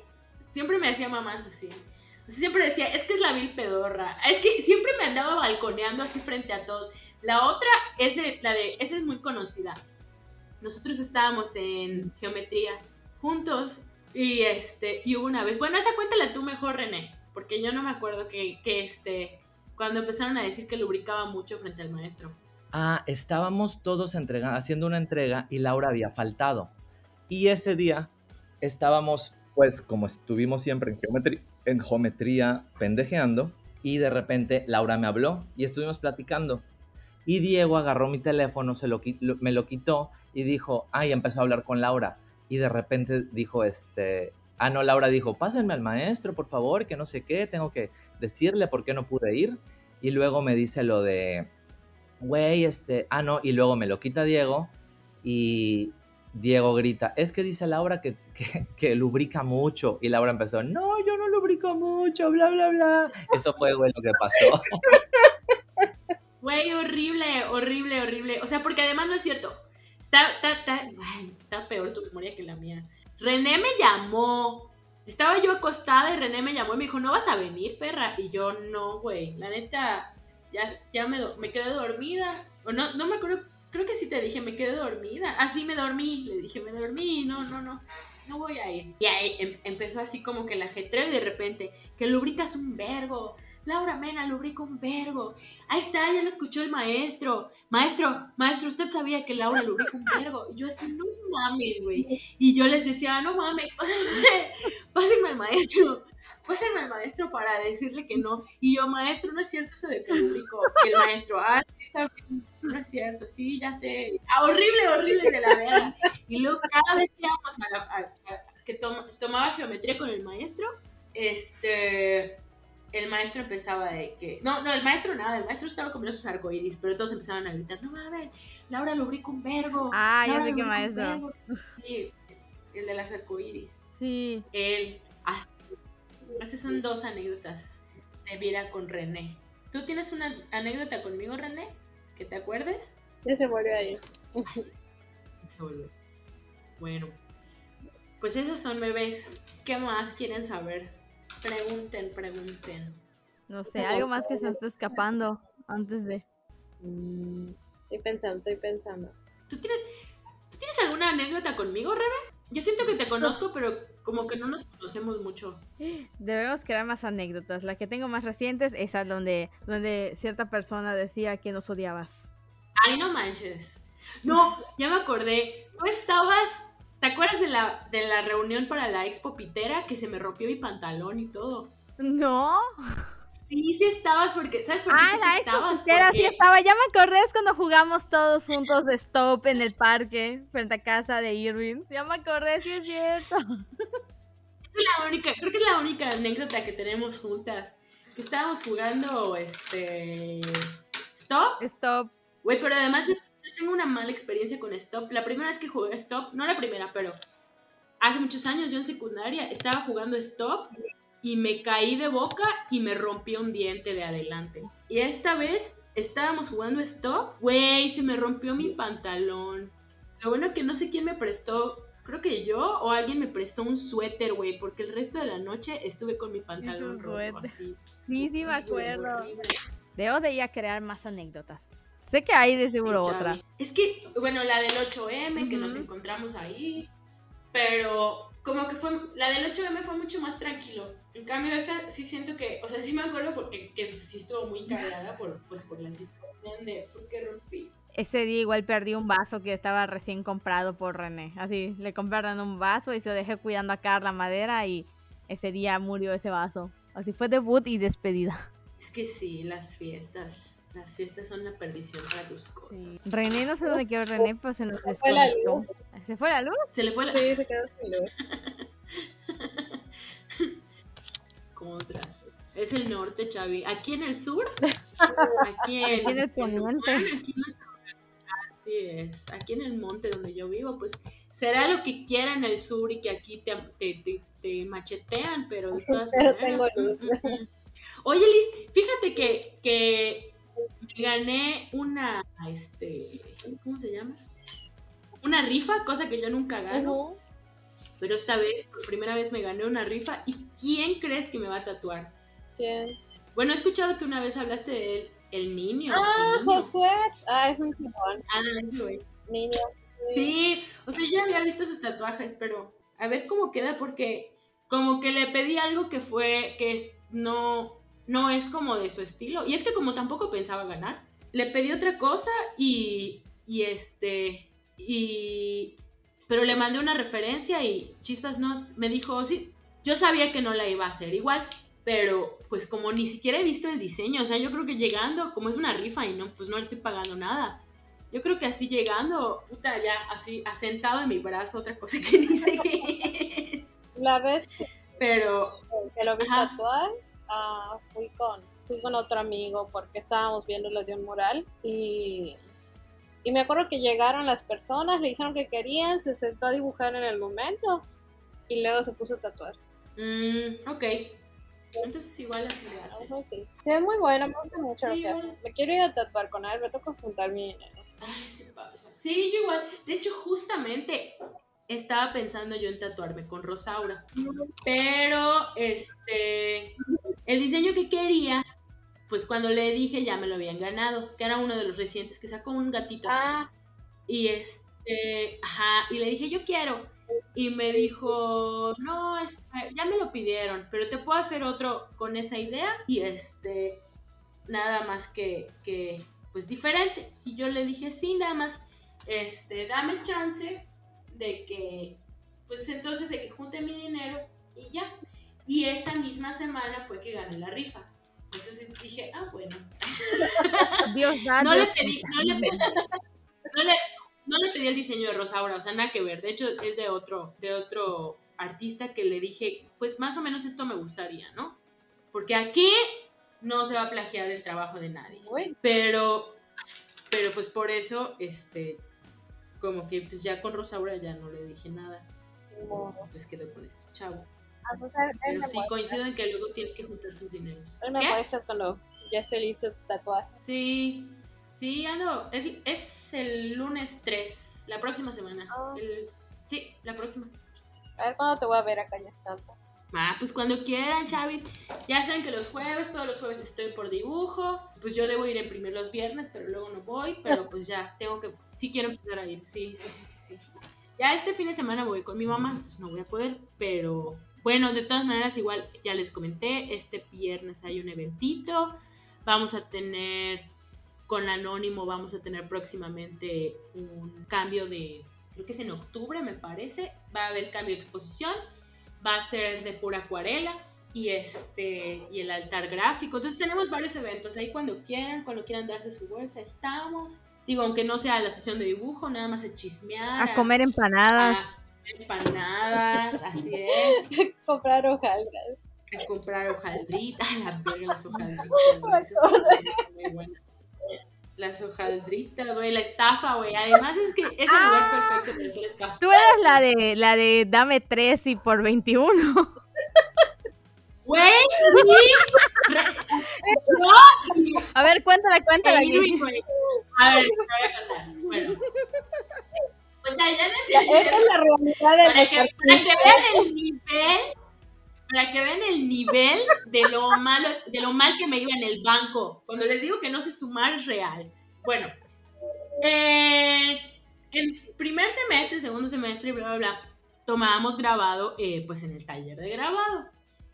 siempre me hacía mamás así. siempre decía, es que es la vil pedorra. Es que siempre me andaba balconeando así frente a todos. La otra es de, la de, esa es muy conocida. Nosotros estábamos en geometría juntos y este, y hubo una vez, bueno, esa cuéntala tú mejor, René, porque yo no me acuerdo que, que este, cuando empezaron a decir que lubricaba mucho frente al maestro. Ah, estábamos todos haciendo una entrega y Laura había faltado. Y ese día estábamos, pues como estuvimos siempre en geometría, en pendejeando, y de repente Laura me habló y estuvimos platicando. Y Diego agarró mi teléfono, se lo, me lo quitó y dijo, ay, empezó a hablar con Laura. Y de repente dijo, este, ah, no, Laura dijo, pásenme al maestro, por favor, que no sé qué, tengo que decirle por qué no pude ir. Y luego me dice lo de, güey, este, ah, no, y luego me lo quita Diego y Diego grita, es que dice Laura que, que, lubrica mucho. Y Laura empezó, no, yo no lubrico mucho, bla, bla, bla. Eso fue, güey, lo que pasó. Güey, horrible, horrible, horrible. O sea, porque además no es cierto. Está, está, está, está peor tu memoria que la mía. René me llamó. Estaba yo acostada y René me llamó y me dijo, ¿no vas a venir, perra? Y yo, no, güey. La neta, ya, ya me, me quedé dormida. O no, no me acuerdo, creo que sí te dije, me quedé dormida. Así me dormí, le dije, me dormí, no, no, no, no voy a ir. Y ahí em, empezó así como que el ajetreo y de repente, que lubricas un verbo. Laura Mena lubrica un verbo. Ahí está, ya lo escuchó el maestro. Maestro, maestro, usted sabía que Laura lubrica un verbo. Y yo así, no mames, güey. Y yo les decía, no mames, pásenme, pásenme al maestro pásenme al maestro para decirle que no. Y yo, maestro, no es cierto eso de. Y el maestro, ah, está bien, no es cierto, sí, ya sé. Ah, horrible, horrible de la verdad. Y luego cada vez que íbamos a, que tomaba geometría con el maestro, este el maestro empezaba de que. No, no, el maestro nada, el maestro estaba comiendo sus arcoíris, pero todos empezaban a gritar: No mames, Laura lubrica un verbo. Ah, ya sé qué maestro. Sí, el de las arcoíris. Sí. Él, esas son dos anécdotas de vida con René. ¿Tú tienes una anécdota conmigo, René? ¿Que te acuerdes? Ya se volvió ahí. se volvió. Bueno, pues esos son bebés. ¿Qué más quieren saber? Pregunten, pregunten. No sé, algo más que se nos está escapando antes de. Mm, Estoy pensando, estoy pensando. ¿Tú tienes, ¿Tú tienes alguna anécdota conmigo, Rebe? Yo siento que te conozco, pero como que no nos conocemos mucho. Debemos crear más anécdotas. La que tengo más recientes es donde, donde cierta persona decía que nos odiabas. Ay, no manches. No, ya me acordé. Tú estabas, ¿te acuerdas de la, de la reunión para la expo pitera que se me rompió mi pantalón y todo? No. Sí, sí estabas porque, ¿sabes por qué Ah, la estabas? sí estaba. Ya me acordé es cuando jugamos todos juntos de stop en el parque frente a casa de Irving. Ya me acordé, sí es cierto. Es la única, creo que es la única anécdota que tenemos juntas. Que estábamos jugando este Stop. Stop. Güey, pero además yo, yo tengo una mala experiencia con Stop. La primera vez que jugué Stop, no la primera, pero hace muchos años yo en secundaria estaba jugando Stop y me caí de boca y me rompí un diente de adelante. Y esta vez estábamos jugando Stop, güey, se me rompió mi pantalón. Lo bueno que no sé quién me prestó, creo que yo o alguien me prestó un suéter, güey, porque el resto de la noche estuve con mi pantalón roto suéter. así. Sí, sí me acuerdo. horrible. Debo de ir a crear más anécdotas. Sé que hay de seguro Sí, otra. Es que, bueno, la del 8M, que nos encontramos ahí, pero como que fue, la del 8M fue mucho más tranquilo. En cambio, esa sí siento que, o sea, sí me acuerdo porque que sí estuvo muy cargada por, pues, por la situación de por qué rompí. Ese día igual perdí un vaso que estaba recién comprado por René. Así, le compraron un vaso y se lo dejé cuidando acá la madera y ese día murió ese vaso. Así fue debut y despedida. Es que sí, las fiestas, las fiestas son la perdición para tus cosas. René, no sé dónde quedó René, pues se nos Se fue la desconectó. luz. ¿Se fue la luz? Se le fue la... Sí, se quedó sin luz. Como otras. Es el norte, Chavi. Aquí en el sur, aquí en, Aquí en el en poniente. Aquí en universidad, Así es. Aquí en el monte donde yo vivo, pues será lo que quiera en el sur y que aquí te, te, te- te machetean, pero de todas Pero maneras. tengo luz. Oye, Liz, fíjate que, que me gané una, este, ¿cómo se llama? Una rifa, cosa que yo nunca gano. Pero esta vez, por primera vez, me gané una rifa. ¿Y quién crees que me va a tatuar? ¿Quién? Bueno, he escuchado que una vez hablaste de él, el niño. Ah, el niño. Josué. Ah, es un chingón. Ah, ese güey. Niño. Sí, o sea, yo ya había visto sus tatuajes, pero a ver cómo queda, porque como que le pedí algo que fue, que no, no es como de su estilo. Y es que como tampoco pensaba ganar, le pedí otra cosa y, y este, y, pero le mandé una referencia y Chispas no, me dijo, sí, yo sabía que no la iba a hacer igual, pero pues como ni siquiera he visto el diseño, o sea, yo creo que llegando, como es una rifa y no, pues no le estoy pagando nada. Yo creo que así llegando, puta, ya así asentado en mi brazo, otra cosa que ni sé qué es. La que Pero, que lo tatuar, ah, fui con fui con otro amigo porque estábamos viendo lo de un mural y y me acuerdo que llegaron las personas, le dijeron que querían, se sentó a dibujar en el momento y luego se puso a tatuar. mm, ok. Entonces igual así hace. Así. Sí, es muy bueno, me gusta mucho Sí, lo que haces. Me quiero ir a tatuar con él, me toca juntar mi dinero. Ay, sí, pasa. Sí, yo igual. De hecho, justamente estaba pensando yo en tatuarme con Rosaura. Pero, este, el diseño que quería, pues cuando le dije ya me lo habían ganado, que era uno de los recientes que sacó un gatito. Ah, Y este, ajá, y le dije, yo quiero. Y me dijo, no, este, ya me lo pidieron, pero te puedo hacer otro con esa idea. Y este, nada más que, que pues diferente. Y yo le dije, sí, nada más, este, dame chance de que, pues entonces de que junte mi dinero y ya. Y esa misma semana fue que gané la rifa. Entonces dije, ah, bueno, Dios no le pedí, no le pedí, no le, no le pedí el diseño de Rosaura, o sea, nada que ver. De hecho, es de otro, de otro artista que le dije, pues más o menos esto me gustaría, ¿no? Porque aquí no se va a plagiar el trabajo de nadie. Pero, pero pues por eso, este, como que pues ya con Rosaura ya no le dije nada. no. Pues quedó con este chavo. Ah, pues, Pero sí muestras. coincido en que luego tienes que juntar tus dineros. Él me ¿Qué? muestras cuando ya esté listo tu tatuaje. Sí, sí, ando. Es, es el lunes 3, la próxima semana. Ah. El- sí, la próxima. A ver cuándo te voy a ver acá en Estampa. Ah, pues cuando quieran, Chavi. Ya saben que los jueves, todos los jueves estoy por dibujo. Pues yo debo ir a imprimir los viernes, pero luego no voy. Pero pues ya, tengo que. Sí quiero empezar a ir. Sí, sí, sí, sí, sí. Ya este fin de semana voy con mi mamá, entonces no voy a poder. Pero bueno, de todas maneras, igual ya les comenté. Este viernes hay un eventito. Vamos a tener. Con Anónimo, vamos a tener próximamente un cambio de. Creo que es en octubre, me parece. Va a haber cambio de exposición va a ser de pura acuarela y este y el altar gráfico. Entonces tenemos varios eventos ahí cuando quieran, cuando quieran darse su vuelta, estamos. Digo, aunque no sea la sesión de dibujo, nada más de chismear. A comer empanadas. A empanadas, así es. Comprar hojaldras. A comprar hojaldritas, la verga las hojaldritas. muy buenas las hojaldritas, güey, la estafa, güey. Además es que es el lugar Ah. perfecto para hacer estafa. Tú eras la de la de dame tres y por 21. Güey, sí. Yo A ver, cuéntala, cuéntala. Irving. A ver, te voy a contar. Bueno. En el Ya, esa es la realidad de para que, para que vean el nivel, para que vean el nivel de lo malo, de lo mal que me iba en el banco. Cuando les digo que no sé sumar es real. Bueno, eh, en primer semestre, segundo semestre, bla, bla, bla, tomábamos grabado, eh, pues en el taller de grabado.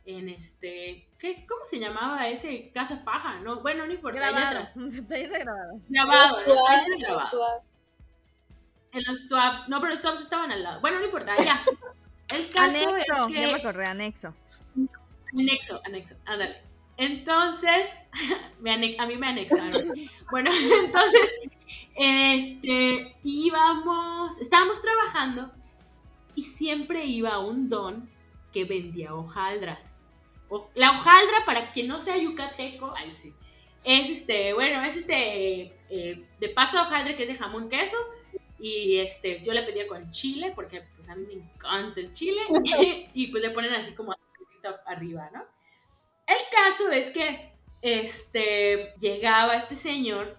En este, ¿qué, ¿cómo se llamaba ese? Casa paja, ¿no? Bueno, no importa, allá Grabado. atrás. Taller de grabado. Grabado, en el Los taller de grabado. En los TWAPs. No, pero los TWAPs estaban al lado. Bueno, no importa, ya. El caso Anexo, es ya me acordé, anexo. Anexo, anexo, ándale. Entonces, a mí me anexaron. Bueno, entonces, este, íbamos, estábamos trabajando y siempre iba un don que vendía hojaldras. La hojaldra, para quien no sea yucateco, ay sí, es este, bueno, es este, eh, de pasta de hojaldre que es de jamón queso. Y este, yo le pedía con chile, porque pues a mí me encanta el chile. y pues le ponen así como arriba, ¿no? El caso es que este, llegaba este señor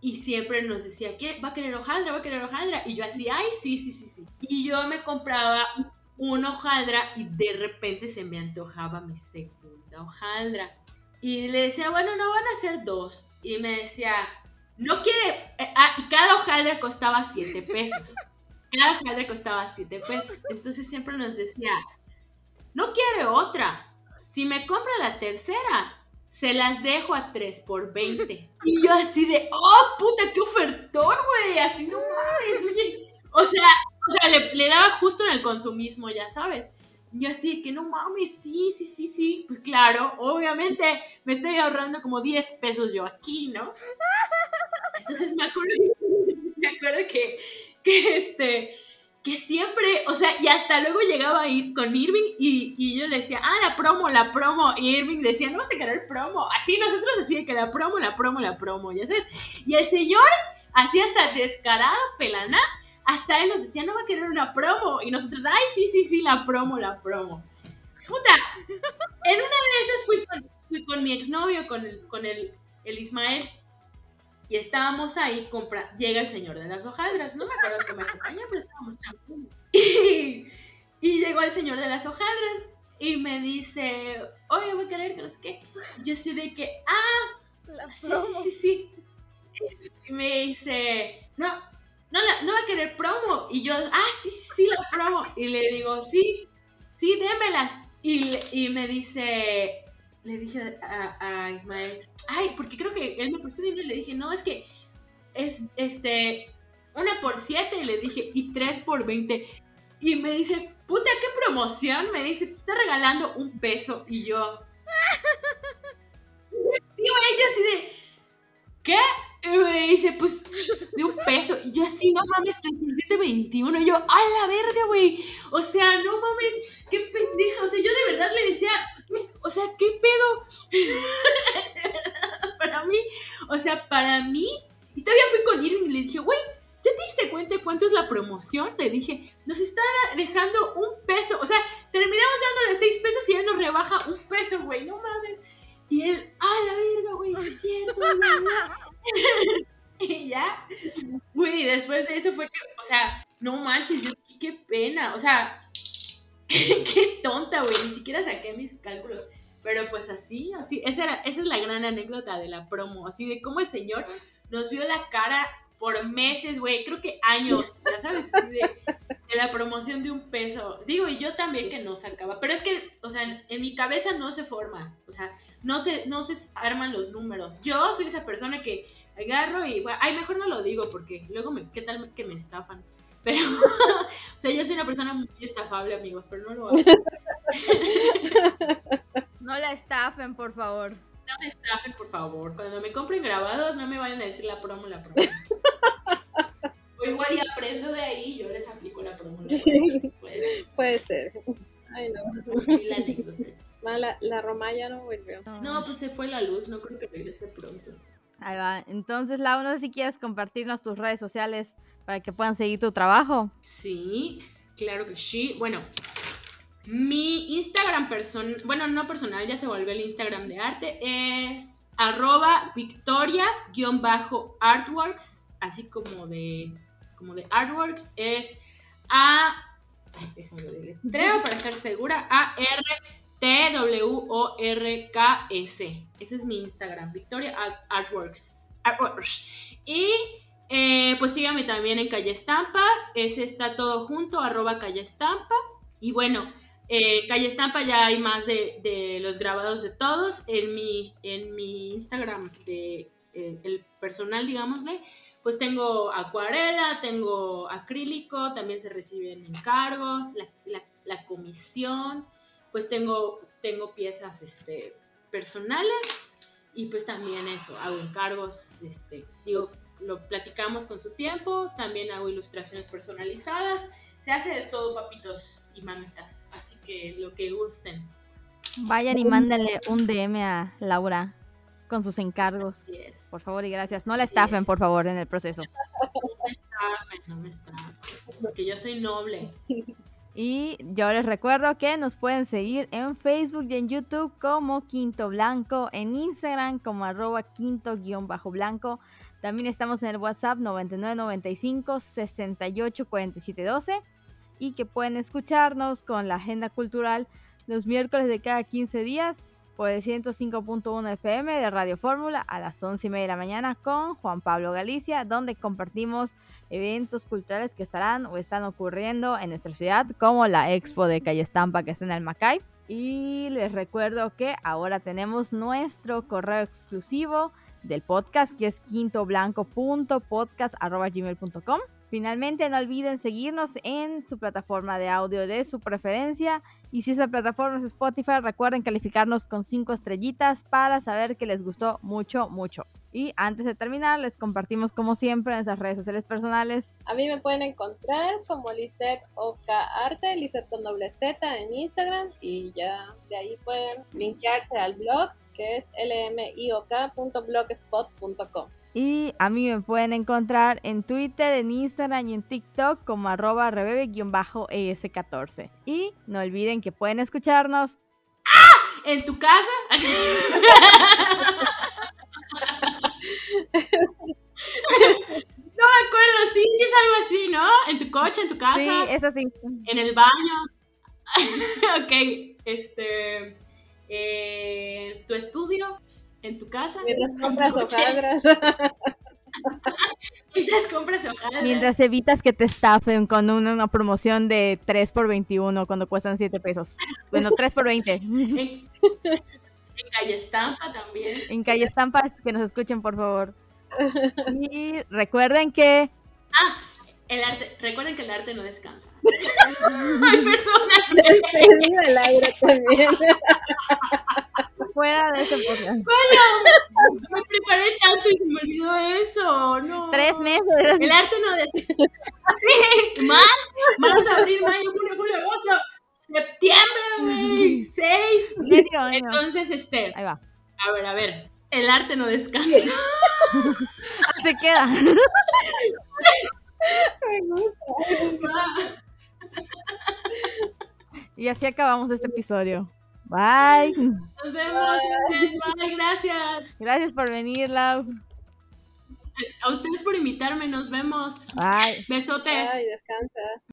y siempre nos decía, ¿qué? ¿Va a querer hojaldra? ¿Va a querer hojaldra? Y yo así, ay, sí, sí, sí, sí. Y yo me compraba una hojaldra y de repente se me antojaba mi segunda hojaldra. Y le decía, bueno, no van a ser dos. Y me decía, no quiere. eh, ah, y cada hojaldra costaba siete pesos. Cada hojaldra costaba siete pesos. Entonces siempre nos decía, no quiere otra. Si me compra la tercera, se las dejo a 3 por 20. Y yo así de, oh, puta, qué ofertón, güey. Así no mames, oye. O sea, o sea le, le daba justo en el consumismo, ya sabes. Y yo así de que no mames, sí, sí, sí, sí. Pues claro, obviamente me estoy ahorrando como 10 pesos yo aquí, ¿no? Entonces me acuerdo, me acuerdo que, que este, que siempre, o sea, y hasta luego llegaba a ir con Irving y, y yo le decía, ah, la promo, la promo. Y Irving decía, no vas a querer promo. Así nosotros así que la promo, la promo, la promo, ya sabes. Y el señor, así hasta descarado, pelana, hasta él nos decía, no va a querer una promo. Y nosotros, ay, sí, sí, sí, la promo, la promo. Puta, en una de esas fui con, fui con mi exnovio, con el, con el, el Ismael. Y estábamos ahí, compra llega el señor de las hojaldras. No me acuerdo que me acompañó, pero estábamos. Y, y llegó el señor de las hojaldras y me dice, oye, voy a querer que no sé qué. Yo así de que, ah, sí, sí, sí, sí. Y me dice, no, no, la- no va a querer promo. Y yo, ah, sí, sí, sí, la promo. Y le digo, sí, sí, démelas. Y, y me dice, le dije a, a Ismael, ay, porque creo que él me dinero y le dije, no, es que es, este, una por siete. Y le dije, y tres por veinte. Y me dice, puta, qué promoción. Me dice, te está regalando un peso. Y yo, güey, yo así de, ¿qué? Y me dice, pues, de un peso. Y yo así, no mames, 37.21. Y yo, a la verga, güey. O sea, no mames, qué pendeja. O sea, yo de verdad le decía. O sea, ¿qué pedo? para mí, o sea, para mí. Y todavía fui con Irving y le dije, güey, ¿ya te diste cuenta de cuánto es la promoción? Le dije, nos está dejando un peso. O sea, terminamos dándole seis pesos y él nos rebaja un peso, güey, no mames. Y él, ah, la verga, güey, es cierto. bla". y ya, güey, después de eso fue que, o sea, no manches, yo, qué pena, o sea, qué tonta, güey, ni siquiera saqué mis cálculos. Pero pues así, así, esa, era, esa es la gran anécdota de la promo, así de cómo el señor nos vio la cara por meses, güey, creo que años, ya sabes, así de, de, la promoción de un peso. Digo, y yo también que no sacaba, pero es que, o sea, en, en mi cabeza no se forma, o sea, no se, no se arman los números. Yo soy esa persona que agarro y, ay, mejor no lo digo porque luego, me, ¿qué tal que me estafan? Pero, o sea, yo soy una persona muy estafable, amigos, pero no lo hago. No la estafen, por favor. No me estafen, por favor. Cuando me compren grabados, no me vayan a decir la promo, la promo. o igual y aprendo de ahí y yo les aplico la promo. La promo. Puede ser. Puede ser. Ay, no. Así la anécdota. La, la Roma ya no volvió. No, pues se fue la luz, no creo que regrese pronto. Ahí va. Entonces, Lau, no sé si quieres compartirnos tus redes sociales para que puedan seguir tu trabajo. Sí, claro que sí. Bueno, mi Instagram personal, bueno, no personal, ya se volvió el Instagram de arte, es arroba victoria-artworks, así como de, como de artworks, es a, déjame para estar segura, a r t w o r k s Ese es mi Instagram, Victoria Art- Artworks. Artworks. Y eh, pues síganme también en Calle Estampa, ese está todo junto, arroba Calle Estampa. Y bueno, eh, Calle Estampa ya hay más de, de los grabados de todos. En mi, en mi Instagram, de, eh, el personal, digámosle, pues tengo acuarela, tengo acrílico, también se reciben encargos, la, la- la comisión, pues tengo, tengo piezas este, personales y pues también eso, hago encargos, este, digo, lo platicamos con su tiempo, también hago ilustraciones personalizadas, se hace de todo, papitos y mamitas, así que lo que gusten. Vayan y mándenle un DM a Laura con sus encargos. Así es. Por favor y gracias. No la estafen, por favor, en el proceso. No me estafen, no me estafen, porque yo soy noble. Y yo les recuerdo que nos pueden seguir en Facebook y en YouTube como Quinto Blanco, en Instagram como arroba quinto-blanco. También estamos en el WhatsApp 9995 68 47 12 y que pueden escucharnos con la agenda cultural los miércoles de cada 15 días por el 105.1 FM de Radio Fórmula a las 11 y media de la mañana con Juan Pablo Galicia, donde compartimos eventos culturales que estarán o están ocurriendo en nuestra ciudad, como la Expo de Calle Estampa que está en el Macay. Y les recuerdo que ahora tenemos nuestro correo exclusivo del podcast, que es quintoblanco.podcast.gmail.com. Finalmente, no olviden seguirnos en su plataforma de audio de su preferencia. Y si esa plataforma es Spotify, recuerden calificarnos con 5 estrellitas para saber que les gustó mucho, mucho. Y antes de terminar, les compartimos como siempre en nuestras redes sociales personales. A mí me pueden encontrar como Lisette Oka Arte, Lisette con doble Z en Instagram y ya de ahí pueden linkearse al blog que es lmiok.blogspot.com. Y a mí me pueden encontrar en Twitter, en Instagram y en TikTok como arroba rebebe-es14. Y no olviden que pueden escucharnos ¿En tu casa? no me acuerdo, sí, sí es algo así, ¿no? En tu coche, en tu casa, Sí, es así. en el baño. ok, este. Eh, tu estudio, en tu casa. Mientras compras hojaldras. Mientras compras hojaldas. Mientras evitas que te estafen con una, una promoción de 3 por 21 cuando cuestan 7 pesos. Bueno, 3 por 20. En, en calle Estampa también. En Calle Estampas, que nos escuchen, por favor. Y recuerden que Ah, el arte. Recuerden que el arte no descansa. Ay, perdóname. Despedida al aire también. fuera de este podcast, Me preparé tanto y se me olvidó eso. No. tres meses. El arte no descansa. Más, más abril, mayo, junio, julio, agosto, septiembre, güey. Seis. Medio año. Entonces, este, Ahí va. a ver, a ver. El arte no descansa. Se queda. Me gusta. Y así acabamos este episodio. Bye. Nos vemos. ustedes. Bye, gracias. Gracias por venir, Lau. A ustedes por invitarme. Nos vemos. Bye. Besotes. Ay, descansa.